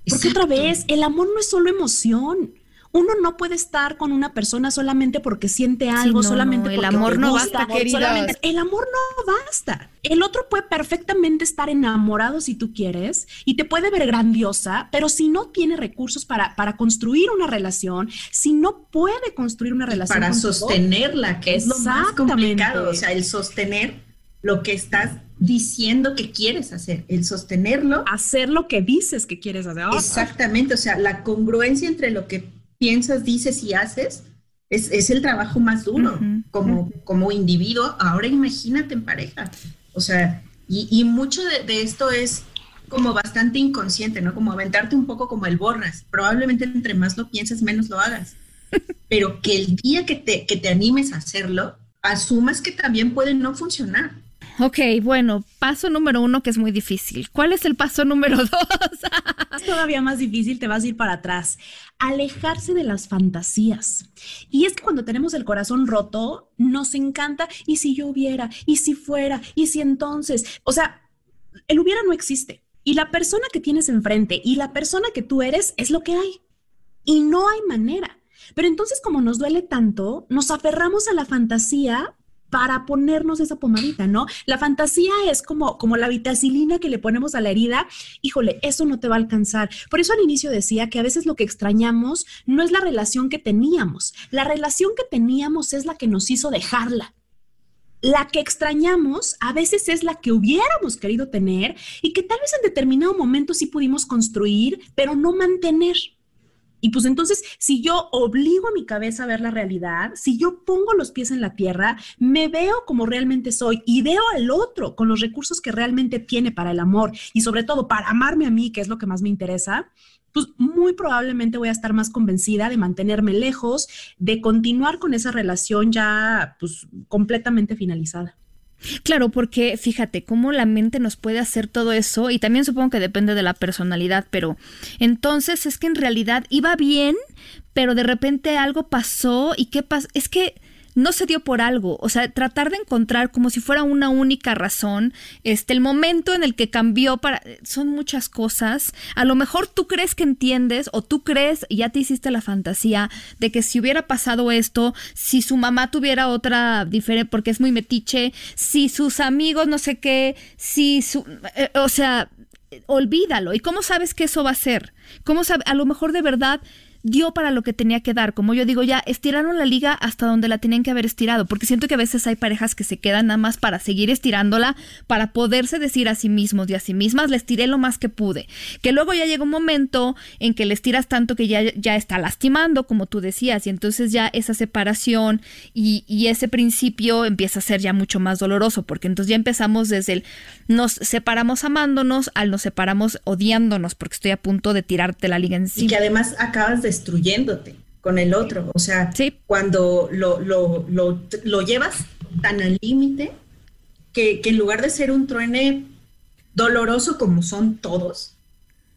Porque otra vez, el amor no es solo emoción uno no puede estar con una persona solamente porque siente algo, solamente porque el amor no basta, querida. El amor no basta. El otro puede perfectamente estar enamorado si tú quieres y te puede ver grandiosa, pero si no tiene recursos para, para construir una relación, si no puede construir una relación para sostenerla, que es lo más complicado, o sea, el sostener lo que estás diciendo que quieres hacer, el sostenerlo. Hacer lo que dices que quieres hacer. Exactamente, o sea, la congruencia entre lo que piensas, dices y haces, es, el trabajo más duro como, como individuo. Ahora imagínate en pareja. O sea, y, mucho de, esto es como bastante inconsciente, ¿no? Como aventarte un poco como el borras. Probablemente entre más lo pienses, menos lo hagas. Pero que el día que te, que te animes a hacerlo, asumas que también puede no funcionar. Ok, bueno, paso número uno que es muy difícil. ¿Cuál es el paso número dos? todavía más difícil, te vas a ir para atrás. Alejarse de las fantasías. Y es que cuando tenemos el corazón roto, nos encanta, y si yo hubiera, y si fuera, y si entonces, o sea, el hubiera no existe. Y la persona que tienes enfrente y la persona que tú eres es lo que hay. Y no hay manera. Pero entonces como nos duele tanto, nos aferramos a la fantasía para ponernos esa pomadita, ¿no? La fantasía es como, como la vitacilina que le ponemos a la herida. Híjole, eso no te va a alcanzar. Por eso al inicio decía que a veces lo que extrañamos no es la relación que teníamos. La relación que teníamos es la que nos hizo dejarla. La que extrañamos a veces es la que hubiéramos querido tener y que tal vez en determinado momento sí pudimos construir, pero no mantener. Y pues entonces, si yo obligo a mi cabeza a ver la realidad, si yo pongo los pies en la tierra, me veo como realmente soy y veo al otro con los recursos que realmente tiene para el amor y sobre todo para amarme a mí, que es lo que más me interesa, pues muy probablemente voy a estar más convencida de mantenerme lejos, de continuar con esa relación ya pues completamente finalizada. Claro, porque fíjate cómo la mente nos puede hacer todo eso y también supongo que depende de la personalidad, pero entonces es que en realidad iba bien, pero de repente algo pasó y qué pasó, es que no se dio por algo, o sea, tratar de encontrar como si fuera una única razón, este, el momento en el que cambió para, son muchas cosas, a lo mejor tú crees que entiendes o tú crees, ya te hiciste la fantasía de que si hubiera pasado esto, si su mamá tuviera otra diferente, porque es muy metiche, si sus amigos no sé qué, si su, eh, o sea, olvídalo. ¿Y cómo sabes que eso va a ser? ¿Cómo sabe? A lo mejor de verdad dio para lo que tenía que dar. Como yo digo, ya estiraron la liga hasta donde la tenían que haber estirado, porque siento que a veces hay parejas que se quedan nada más para seguir estirándola, para poderse decir a sí mismos y a sí mismas, le estiré lo más que pude. Que luego ya llega un momento en que le estiras tanto que ya, ya está lastimando, como tú decías, y entonces ya esa separación y, y ese principio empieza a ser ya mucho más doloroso, porque entonces ya empezamos desde el nos separamos amándonos al nos separamos odiándonos, porque estoy a punto de tirarte la liga encima. Y que además acabas de destruyéndote con el otro. O sea, cuando lo, lo, lo, llevas tan al límite que, en lugar de ser un truene doloroso como son todos,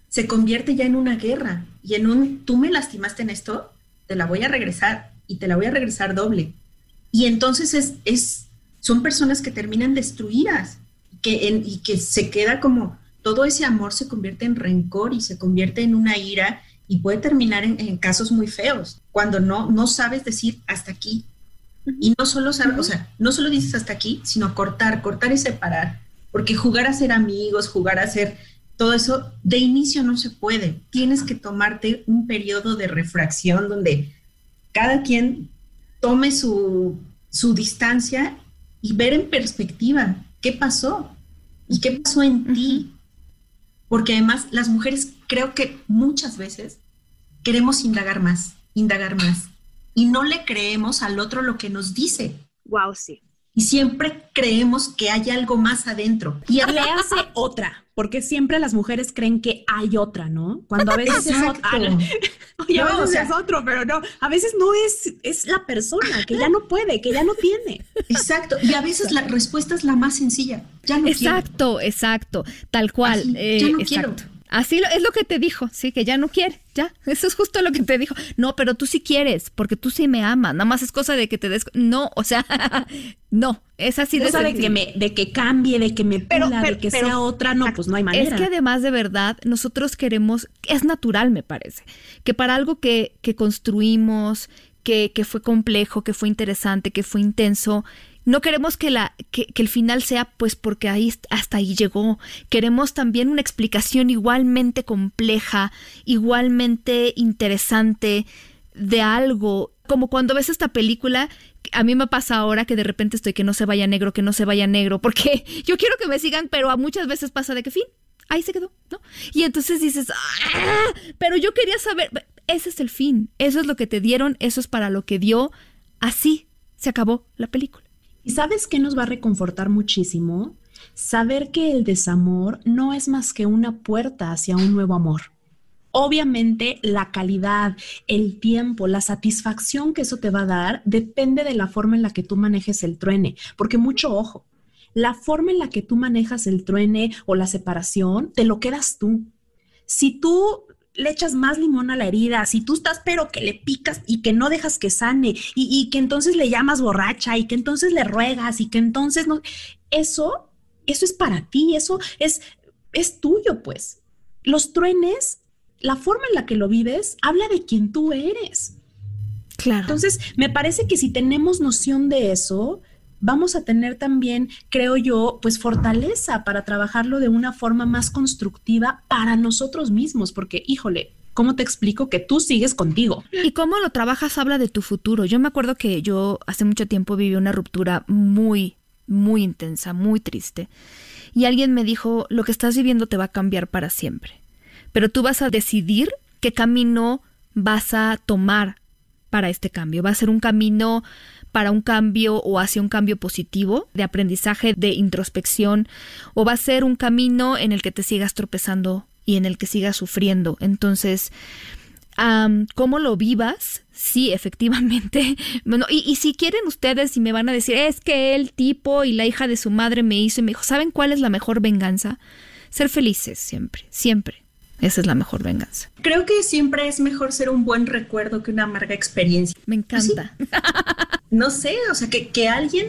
se convierte ya en una guerra y en un, tú me lastimaste en esto, te la voy a regresar y te la voy a regresar doble. Y entonces es, es son personas que terminan destruidas que en, y que se queda como todo ese amor se convierte en rencor y se convierte en una ira y puede terminar en, casos muy feos, cuando no, no sabes decir hasta aquí. Y no solo sabes, o sea, no solo dices hasta aquí, sino cortar, cortar y separar. Porque jugar a ser amigos, jugar a ser todo eso, de inicio no se puede. Tienes que tomarte un periodo de refracción donde cada quien tome su, su distancia y ver en perspectiva qué pasó y qué pasó en ti. Porque además las mujeres creo que muchas veces queremos indagar más, indagar más. Y no le creemos al otro lo que nos dice. Wow, sí. Y siempre creemos que hay algo más adentro. Y le hace otra, porque siempre las mujeres creen que hay otra, ¿no? Cuando a veces es otra. Oye, a veces es otro, pero no, a veces no es, es la persona que ya no puede, que ya no tiene. Exacto. Y a veces la respuesta es la más sencilla. Ya no exacto, quiero. exacto, tal cual. ya no eh, quiero. Así es lo que te dijo, sí, que ya no quiere, ya, eso es justo lo que te dijo. No, pero tú sí quieres, porque tú sí me amas, nada más es cosa de que te des... No, o sea, no, es así de... de que, me, de que cambie, de que me pula, de que sea otra, no, pues no hay manera. Es que además de verdad, nosotros queremos, es natural me parece, que para algo que, que construimos, que, que fue complejo, que fue interesante, que fue intenso, no queremos que, la, que, el final sea pues porque ahí hasta ahí llegó. Queremos también una explicación igualmente compleja, igualmente interesante de algo. Como cuando ves esta película, a mí me pasa ahora que de repente estoy que no se vaya negro, que no se vaya negro, porque yo quiero que me sigan, pero a muchas veces pasa de que fin, ahí se quedó, ¿no? Y entonces dices, ¡Ah! pero yo quería saber, ese es el fin, eso es lo que te dieron, eso es para lo que dio, así se acabó la película. ¿Y sabes qué nos va a reconfortar muchísimo? Saber que el desamor no es más que una puerta hacia un nuevo amor. Obviamente la calidad, el tiempo, la satisfacción que eso te va a dar depende de la forma en la que tú manejes el truene, porque mucho ojo, la forma en la que tú manejas el truene o la separación, te lo quedas tú. Si tú le echas más limón a la herida, si tú estás pero que le picas y que no dejas que sane y, que entonces le llamas borracha y que entonces le ruegas y que entonces no, eso, eso es para ti, eso es, es tuyo pues. Los truenes, la forma en la que lo vives, habla de quién tú eres. Claro. Entonces, me parece que si tenemos noción de eso, vamos a tener también, creo yo, pues fortaleza para trabajarlo de una forma más constructiva para nosotros mismos, porque, híjole, ¿cómo te explico que tú sigues contigo? Y cómo lo trabajas habla de tu futuro. Yo me acuerdo que yo hace mucho tiempo viví una ruptura muy, muy intensa, muy triste. Y alguien me dijo, lo que estás viviendo te va a cambiar para siempre. Pero tú vas a decidir qué camino vas a tomar para este cambio. Va a ser un camino para un cambio o hacia un cambio positivo de aprendizaje, de introspección, o va a ser un camino en el que te sigas tropezando y en el que sigas sufriendo. Entonces, cómo lo vivas, sí, efectivamente. Bueno, y, y, si quieren ustedes y me van a decir, es que el tipo y la hija de su madre me hizo y me dijo, ¿saben cuál es la mejor venganza? Ser felices siempre, siempre. Esa es la mejor venganza. Creo que siempre es mejor ser un buen recuerdo que una amarga experiencia. Me encanta. no sé, o sea, que, que, alguien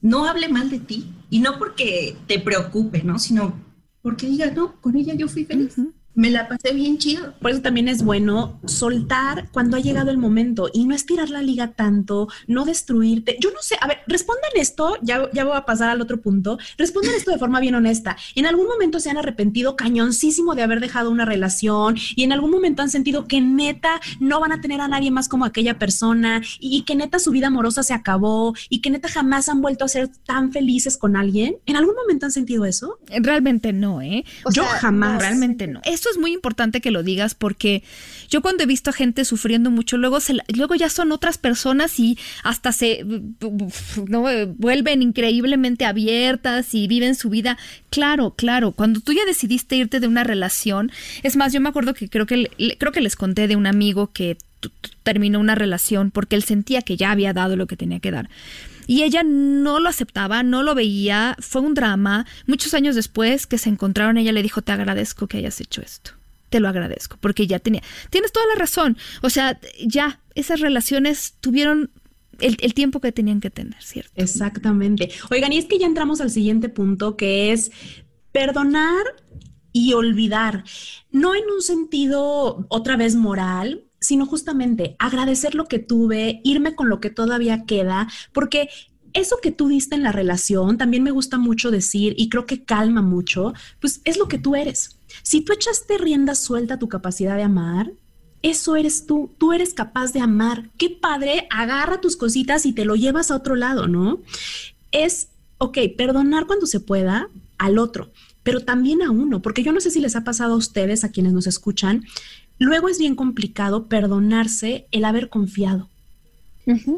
no hable mal de ti y no porque te preocupe, ¿no? Sino porque diga, no, con ella yo fui feliz me la pasé bien chido. Por eso también es bueno soltar cuando ha llegado el momento y no estirar la liga tanto, no destruirte. Yo no sé, a ver, respondan esto, ya, ya voy a pasar al otro punto, respondan esto de forma bien honesta. ¿En algún momento se han arrepentido cañoncísimo de haber dejado una relación y en algún momento han sentido que neta no van a tener a nadie más como aquella persona y, que neta su vida amorosa se acabó y que neta jamás han vuelto a ser tan felices con alguien? ¿En algún momento han sentido eso? Realmente no, ¿eh? Yo jamás. realmente no. Eso es muy importante que lo digas porque yo cuando he visto a gente sufriendo mucho, luego, se, luego ya son otras personas y hasta se ¿no? vuelven increíblemente abiertas y viven su vida. Claro, claro, cuando tú ya decidiste irte de una relación, es más, yo me acuerdo que creo que, creo que les conté de un amigo que terminó una relación porque él sentía que ya había dado lo que tenía que dar. Y ella no lo aceptaba, no lo veía, fue un drama. Muchos años después que se encontraron, ella le dijo, te agradezco que hayas hecho esto. Te lo agradezco, porque ya tenía, tienes toda la razón. O sea, ya esas relaciones tuvieron el, tiempo que tenían que tener, ¿cierto? Exactamente. Oigan, y es que ya entramos al siguiente punto, que es perdonar y olvidar. No en un sentido otra vez moral, sino justamente agradecer lo que tuve, irme con lo que todavía queda, porque eso que tú diste en la relación, también me gusta mucho decir y creo que calma mucho, pues es lo que tú eres. Si tú echaste rienda suelta a tu capacidad de amar, eso eres tú, tú eres capaz de amar. Qué padre, agarra tus cositas y te lo llevas a otro lado, ¿no? Es, ok, perdonar cuando se pueda al otro, pero también a uno, porque yo no sé si les ha pasado a ustedes, a quienes nos escuchan, Luego es bien complicado perdonarse el haber confiado.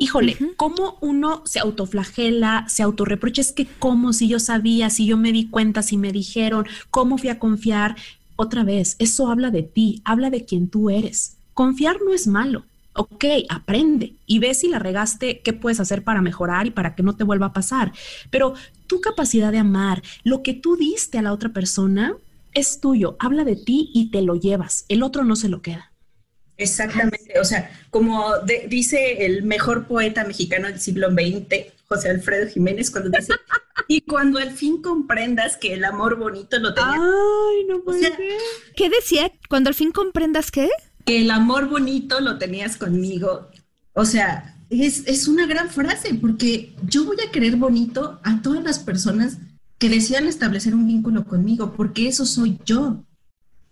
Híjole, ¿cómo uno se autoflagela, se autorreprocha? Es que cómo si yo sabía, si yo me di cuenta, si me dijeron, cómo fui a confiar. Otra vez, eso habla de ti, habla de quién tú eres. Confiar no es malo. Ok, aprende y ve si la regaste, qué puedes hacer para mejorar y para que no te vuelva a pasar. Pero tu capacidad de amar, lo que tú diste a la otra persona, es tuyo, habla de ti y te lo llevas, el otro no se lo queda. Exactamente, o sea, como dice el mejor poeta mexicano del siglo XX, José Alfredo Jiménez, cuando dice, y cuando al fin comprendas que el amor bonito lo tenías. Ay, no puede ¿Qué decía? Cuando al fin comprendas qué? Que el amor bonito lo tenías conmigo. O sea, es, es una gran frase, porque yo voy a querer bonito a todas las personas que desean establecer un vínculo conmigo, porque eso soy yo.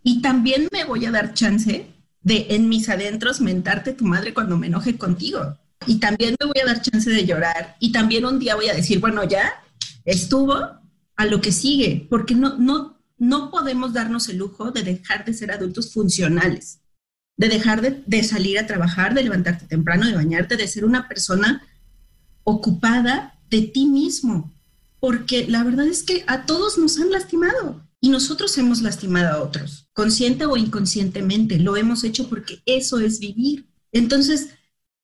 Y también me voy a dar chance de en mis adentros mentarte tu madre cuando me enoje contigo. Y también me voy a dar chance de llorar. Y también un día voy a decir, bueno, ya estuvo a lo que sigue, porque no, no, no podemos darnos el lujo de dejar de ser adultos funcionales, de dejar de, de salir a trabajar, de levantarte temprano, de bañarte, de ser una persona ocupada de ti mismo, porque la verdad es que a todos nos han lastimado y nosotros hemos lastimado a otros, consciente o inconscientemente, lo hemos hecho porque eso es vivir. Entonces,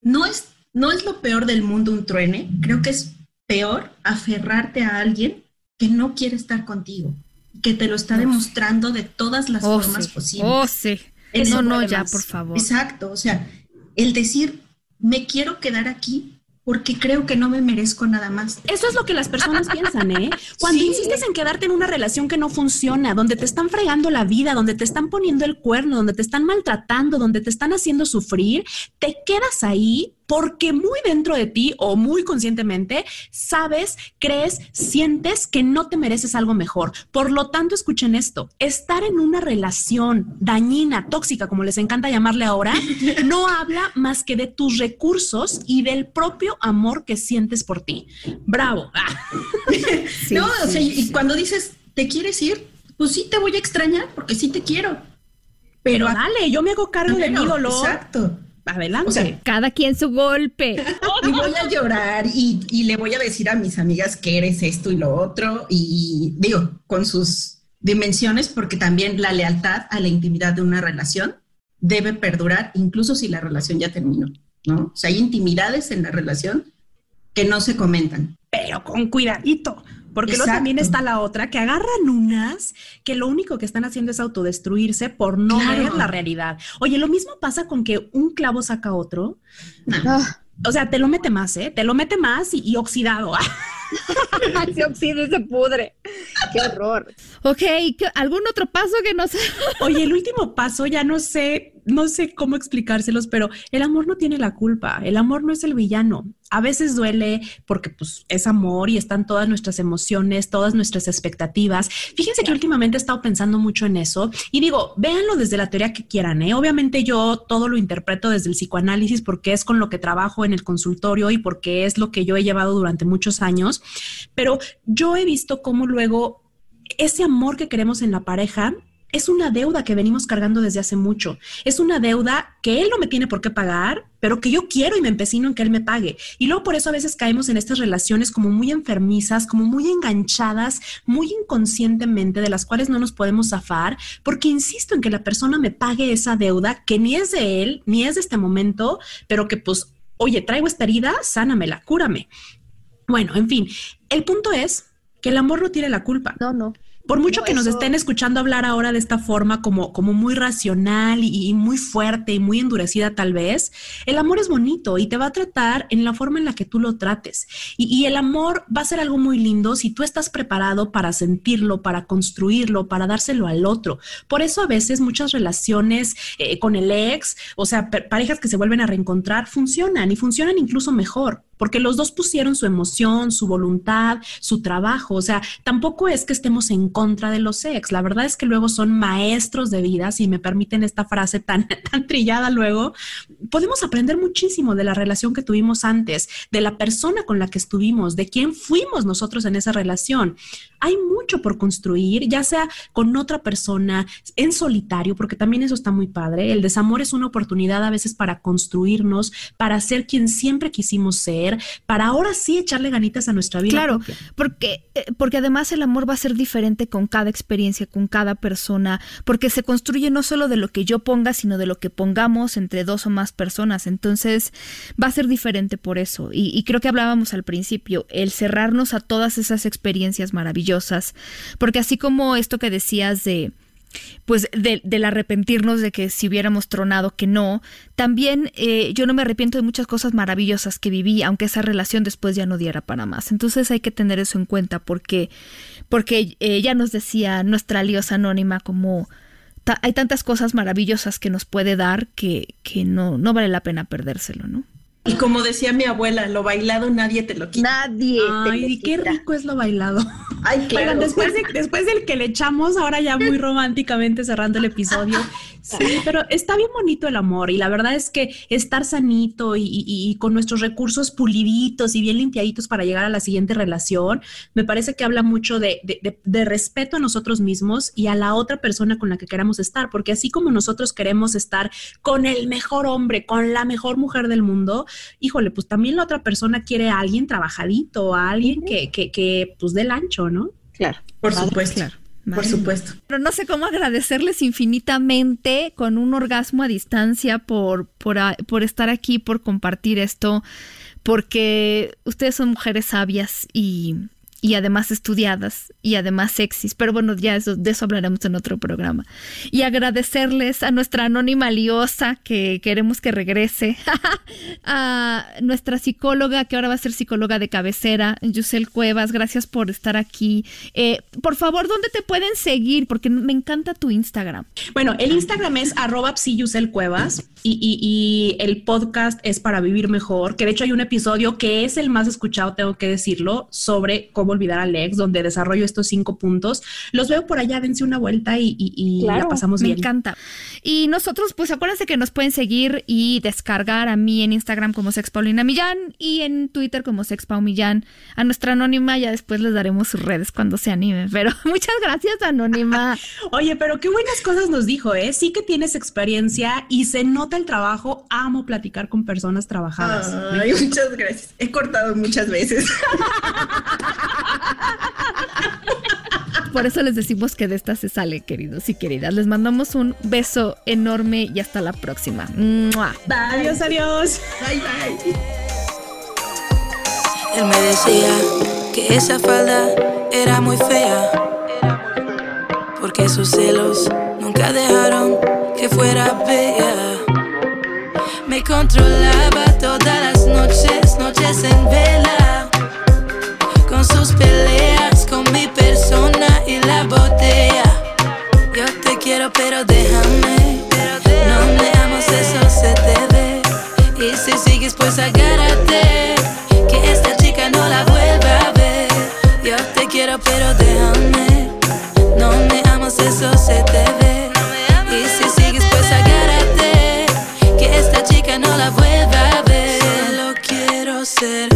no es, no es lo peor del mundo un truene, creo que es peor aferrarte a alguien que no quiere estar contigo, que te lo está demostrando de todas las oh, formas posibles. Oh, sí. Eso no, ya, por favor. Exacto, o sea, el decir, me quiero quedar aquí porque creo que no me merezco nada más. Eso es lo que las personas piensan, ¿eh? Cuando insistes en quedarte en una relación que no funciona, donde te están fregando la vida, donde te están poniendo el cuerno, donde te están maltratando, donde te están haciendo sufrir, te quedas ahí porque muy dentro de ti o muy conscientemente sabes, crees, sientes que no te mereces algo mejor. Por lo tanto, escuchen esto, estar en una relación dañina, tóxica, como les encanta llamarle ahora, no habla más que de tus recursos y del propio amor que sientes por ti. Bravo. no, o sea, y cuando dices, ¿te quieres ir? Pues sí te voy a extrañar porque sí te quiero. Pero, dale, yo me hago cargo de mi dolor. Exacto adelante. O sea, cada quien su golpe. Y voy a llorar y, le voy a decir a mis amigas que eres esto y lo otro, y digo, con sus dimensiones, porque también la lealtad a la intimidad de una relación debe perdurar, incluso si la relación ya terminó, ¿no? O sea, hay intimidades en la relación que no se comentan. Pero con cuidadito, porque luego también está la otra, que agarran unas que lo único que están haciendo es autodestruirse por no ver la realidad. Oye, lo mismo pasa con que un clavo saca otro. O sea, te lo mete más, ¿eh? Te lo mete más y, oxidado. se oxida y se pudre. Qué horror. Ok, ¿algún otro paso que no sé? Oye, el último paso ya no sé no sé cómo explicárselos, pero el amor no tiene la culpa, el amor no es el villano. A veces duele porque pues es amor y están todas nuestras emociones, todas nuestras expectativas. Fíjense que últimamente he estado pensando mucho en eso y digo, véanlo desde la teoría que quieran, ¿eh? Obviamente yo todo lo interpreto desde el psicoanálisis porque es con lo que trabajo en el consultorio y porque es lo que yo he llevado durante muchos años, pero yo he visto cómo luego ese amor que queremos en la pareja es una deuda que venimos cargando desde hace mucho. Es una deuda que él no me tiene por qué pagar, pero que yo quiero y me empecino en que él me pague. Y luego por eso a veces caemos en estas relaciones como muy enfermizas, como muy enganchadas, muy inconscientemente, de las cuales no nos podemos zafar, porque insisto en que la persona me pague esa deuda que ni es de él, ni es de este momento, pero que pues, oye, traigo esta herida, sánamela, cúrame. Bueno, en fin, el punto es que el amor no tiene la culpa. No, no. Por mucho que nos estén escuchando hablar ahora de esta forma como, como muy racional y, muy fuerte y muy endurecida tal vez, el amor es bonito y te va a tratar en la forma en la que tú lo trates. Y, el amor va a ser algo muy lindo si tú estás preparado para sentirlo, para construirlo, para dárselo al otro. Por eso a veces muchas relaciones eh, con el ex, o sea, parejas que se vuelven a reencontrar, funcionan y funcionan incluso mejor porque los dos pusieron su emoción, su voluntad, su trabajo. O sea, tampoco es que estemos en contra de los ex. La verdad es que luego son maestros de vida, si me permiten esta frase tan, tan trillada luego. Podemos aprender muchísimo de la relación que tuvimos antes, de la persona con la que estuvimos, de quién fuimos nosotros en esa relación. Hay mucho por construir, ya sea con otra persona, en solitario, porque también eso está muy padre. El desamor es una oportunidad a veces para construirnos, para ser quien siempre quisimos ser para ahora sí echarle ganitas a nuestra vida. Claro, porque, eh, porque además el amor va a ser diferente con cada experiencia, con cada persona, porque se construye no solo de lo que yo ponga, sino de lo que pongamos entre dos o más personas. Entonces va a ser diferente por eso. Y, y creo que hablábamos al principio, el cerrarnos a todas esas experiencias maravillosas, porque así como esto que decías de pues del arrepentirnos de que si hubiéramos tronado que no. También eh, yo no me arrepiento de muchas cosas maravillosas que viví, aunque esa relación después ya no diera para más. Entonces hay que tener eso en cuenta porque, porque eh, ya nos decía nuestra liosa anónima como hay tantas cosas maravillosas que nos puede dar que, que no, no vale la pena perdérselo, ¿no? Y como decía mi abuela, lo bailado nadie te lo quita. Nadie. Ay, qué rico es lo bailado. Ay, claro. después, después del que le echamos, ahora ya muy románticamente cerrando el episodio. Sí, pero está bien bonito el amor y la verdad es que estar sanito y, con nuestros recursos puliditos y bien limpiaditos para llegar a la siguiente relación, me parece que habla mucho de, de respeto a nosotros mismos y a la otra persona con la que queramos estar, porque así como nosotros queremos estar con el mejor hombre, con la mejor mujer del mundo, híjole, pues también la otra persona quiere a alguien trabajadito, a alguien que, que, que pues del ancho, ¿no? Claro, por supuesto. Claro. Por supuesto. Pero no sé cómo agradecerles infinitamente con un orgasmo a distancia por, por, por estar aquí, por compartir esto, porque ustedes son mujeres sabias y, y además estudiadas y además sexys. Pero bueno, ya eso, de eso hablaremos en otro programa. Y agradecerles a nuestra anónima liosa que queremos que regrese, a nuestra psicóloga que ahora va a ser psicóloga de cabecera, Yusel Cuevas. Gracias por estar aquí. Eh, por favor, ¿dónde te pueden seguir? Porque me encanta tu Instagram. Bueno, el Instagram es arroba Cuevas y, y el podcast es para vivir mejor, que de hecho hay un episodio que es el más escuchado, tengo que decirlo, sobre cómo olvidar a Alex, donde desarrollo estos cinco puntos. Los veo por allá, dense una vuelta y, la pasamos bien. Me encanta. Y nosotros, pues acuérdense que nos pueden seguir y descargar a mí en Instagram como Sex Paulina Millán y en Twitter como Sex Millán. A nuestra anónima ya después les daremos sus redes cuando se anime. Pero muchas gracias, anónima. Oye, pero qué buenas cosas nos dijo, ¿eh? Sí que tienes experiencia y se nota el trabajo. Amo platicar con personas trabajadas. Ay, muchas gracias. He cortado muchas veces. Por eso les decimos que de esta se sale, queridos y queridas. Les mandamos un beso enorme y hasta la próxima. Adiós, adiós. Bye, bye. Él me decía que esa falda era muy fea. Porque sus celos nunca dejaron que fuera bella. Me controlaba todas las noches, noches en vela sus peleas, con mi persona y la botella. Yo te quiero, pero déjame. No me amas, eso se te ve. Y si sigues, pues agárrate. Que esta chica no la vuelva a ver. Yo te quiero, pero déjame. No me amas, eso se te ve. Y si sigues, pues agárrate. Que esta chica no la vuelva a ver. Solo quiero ser.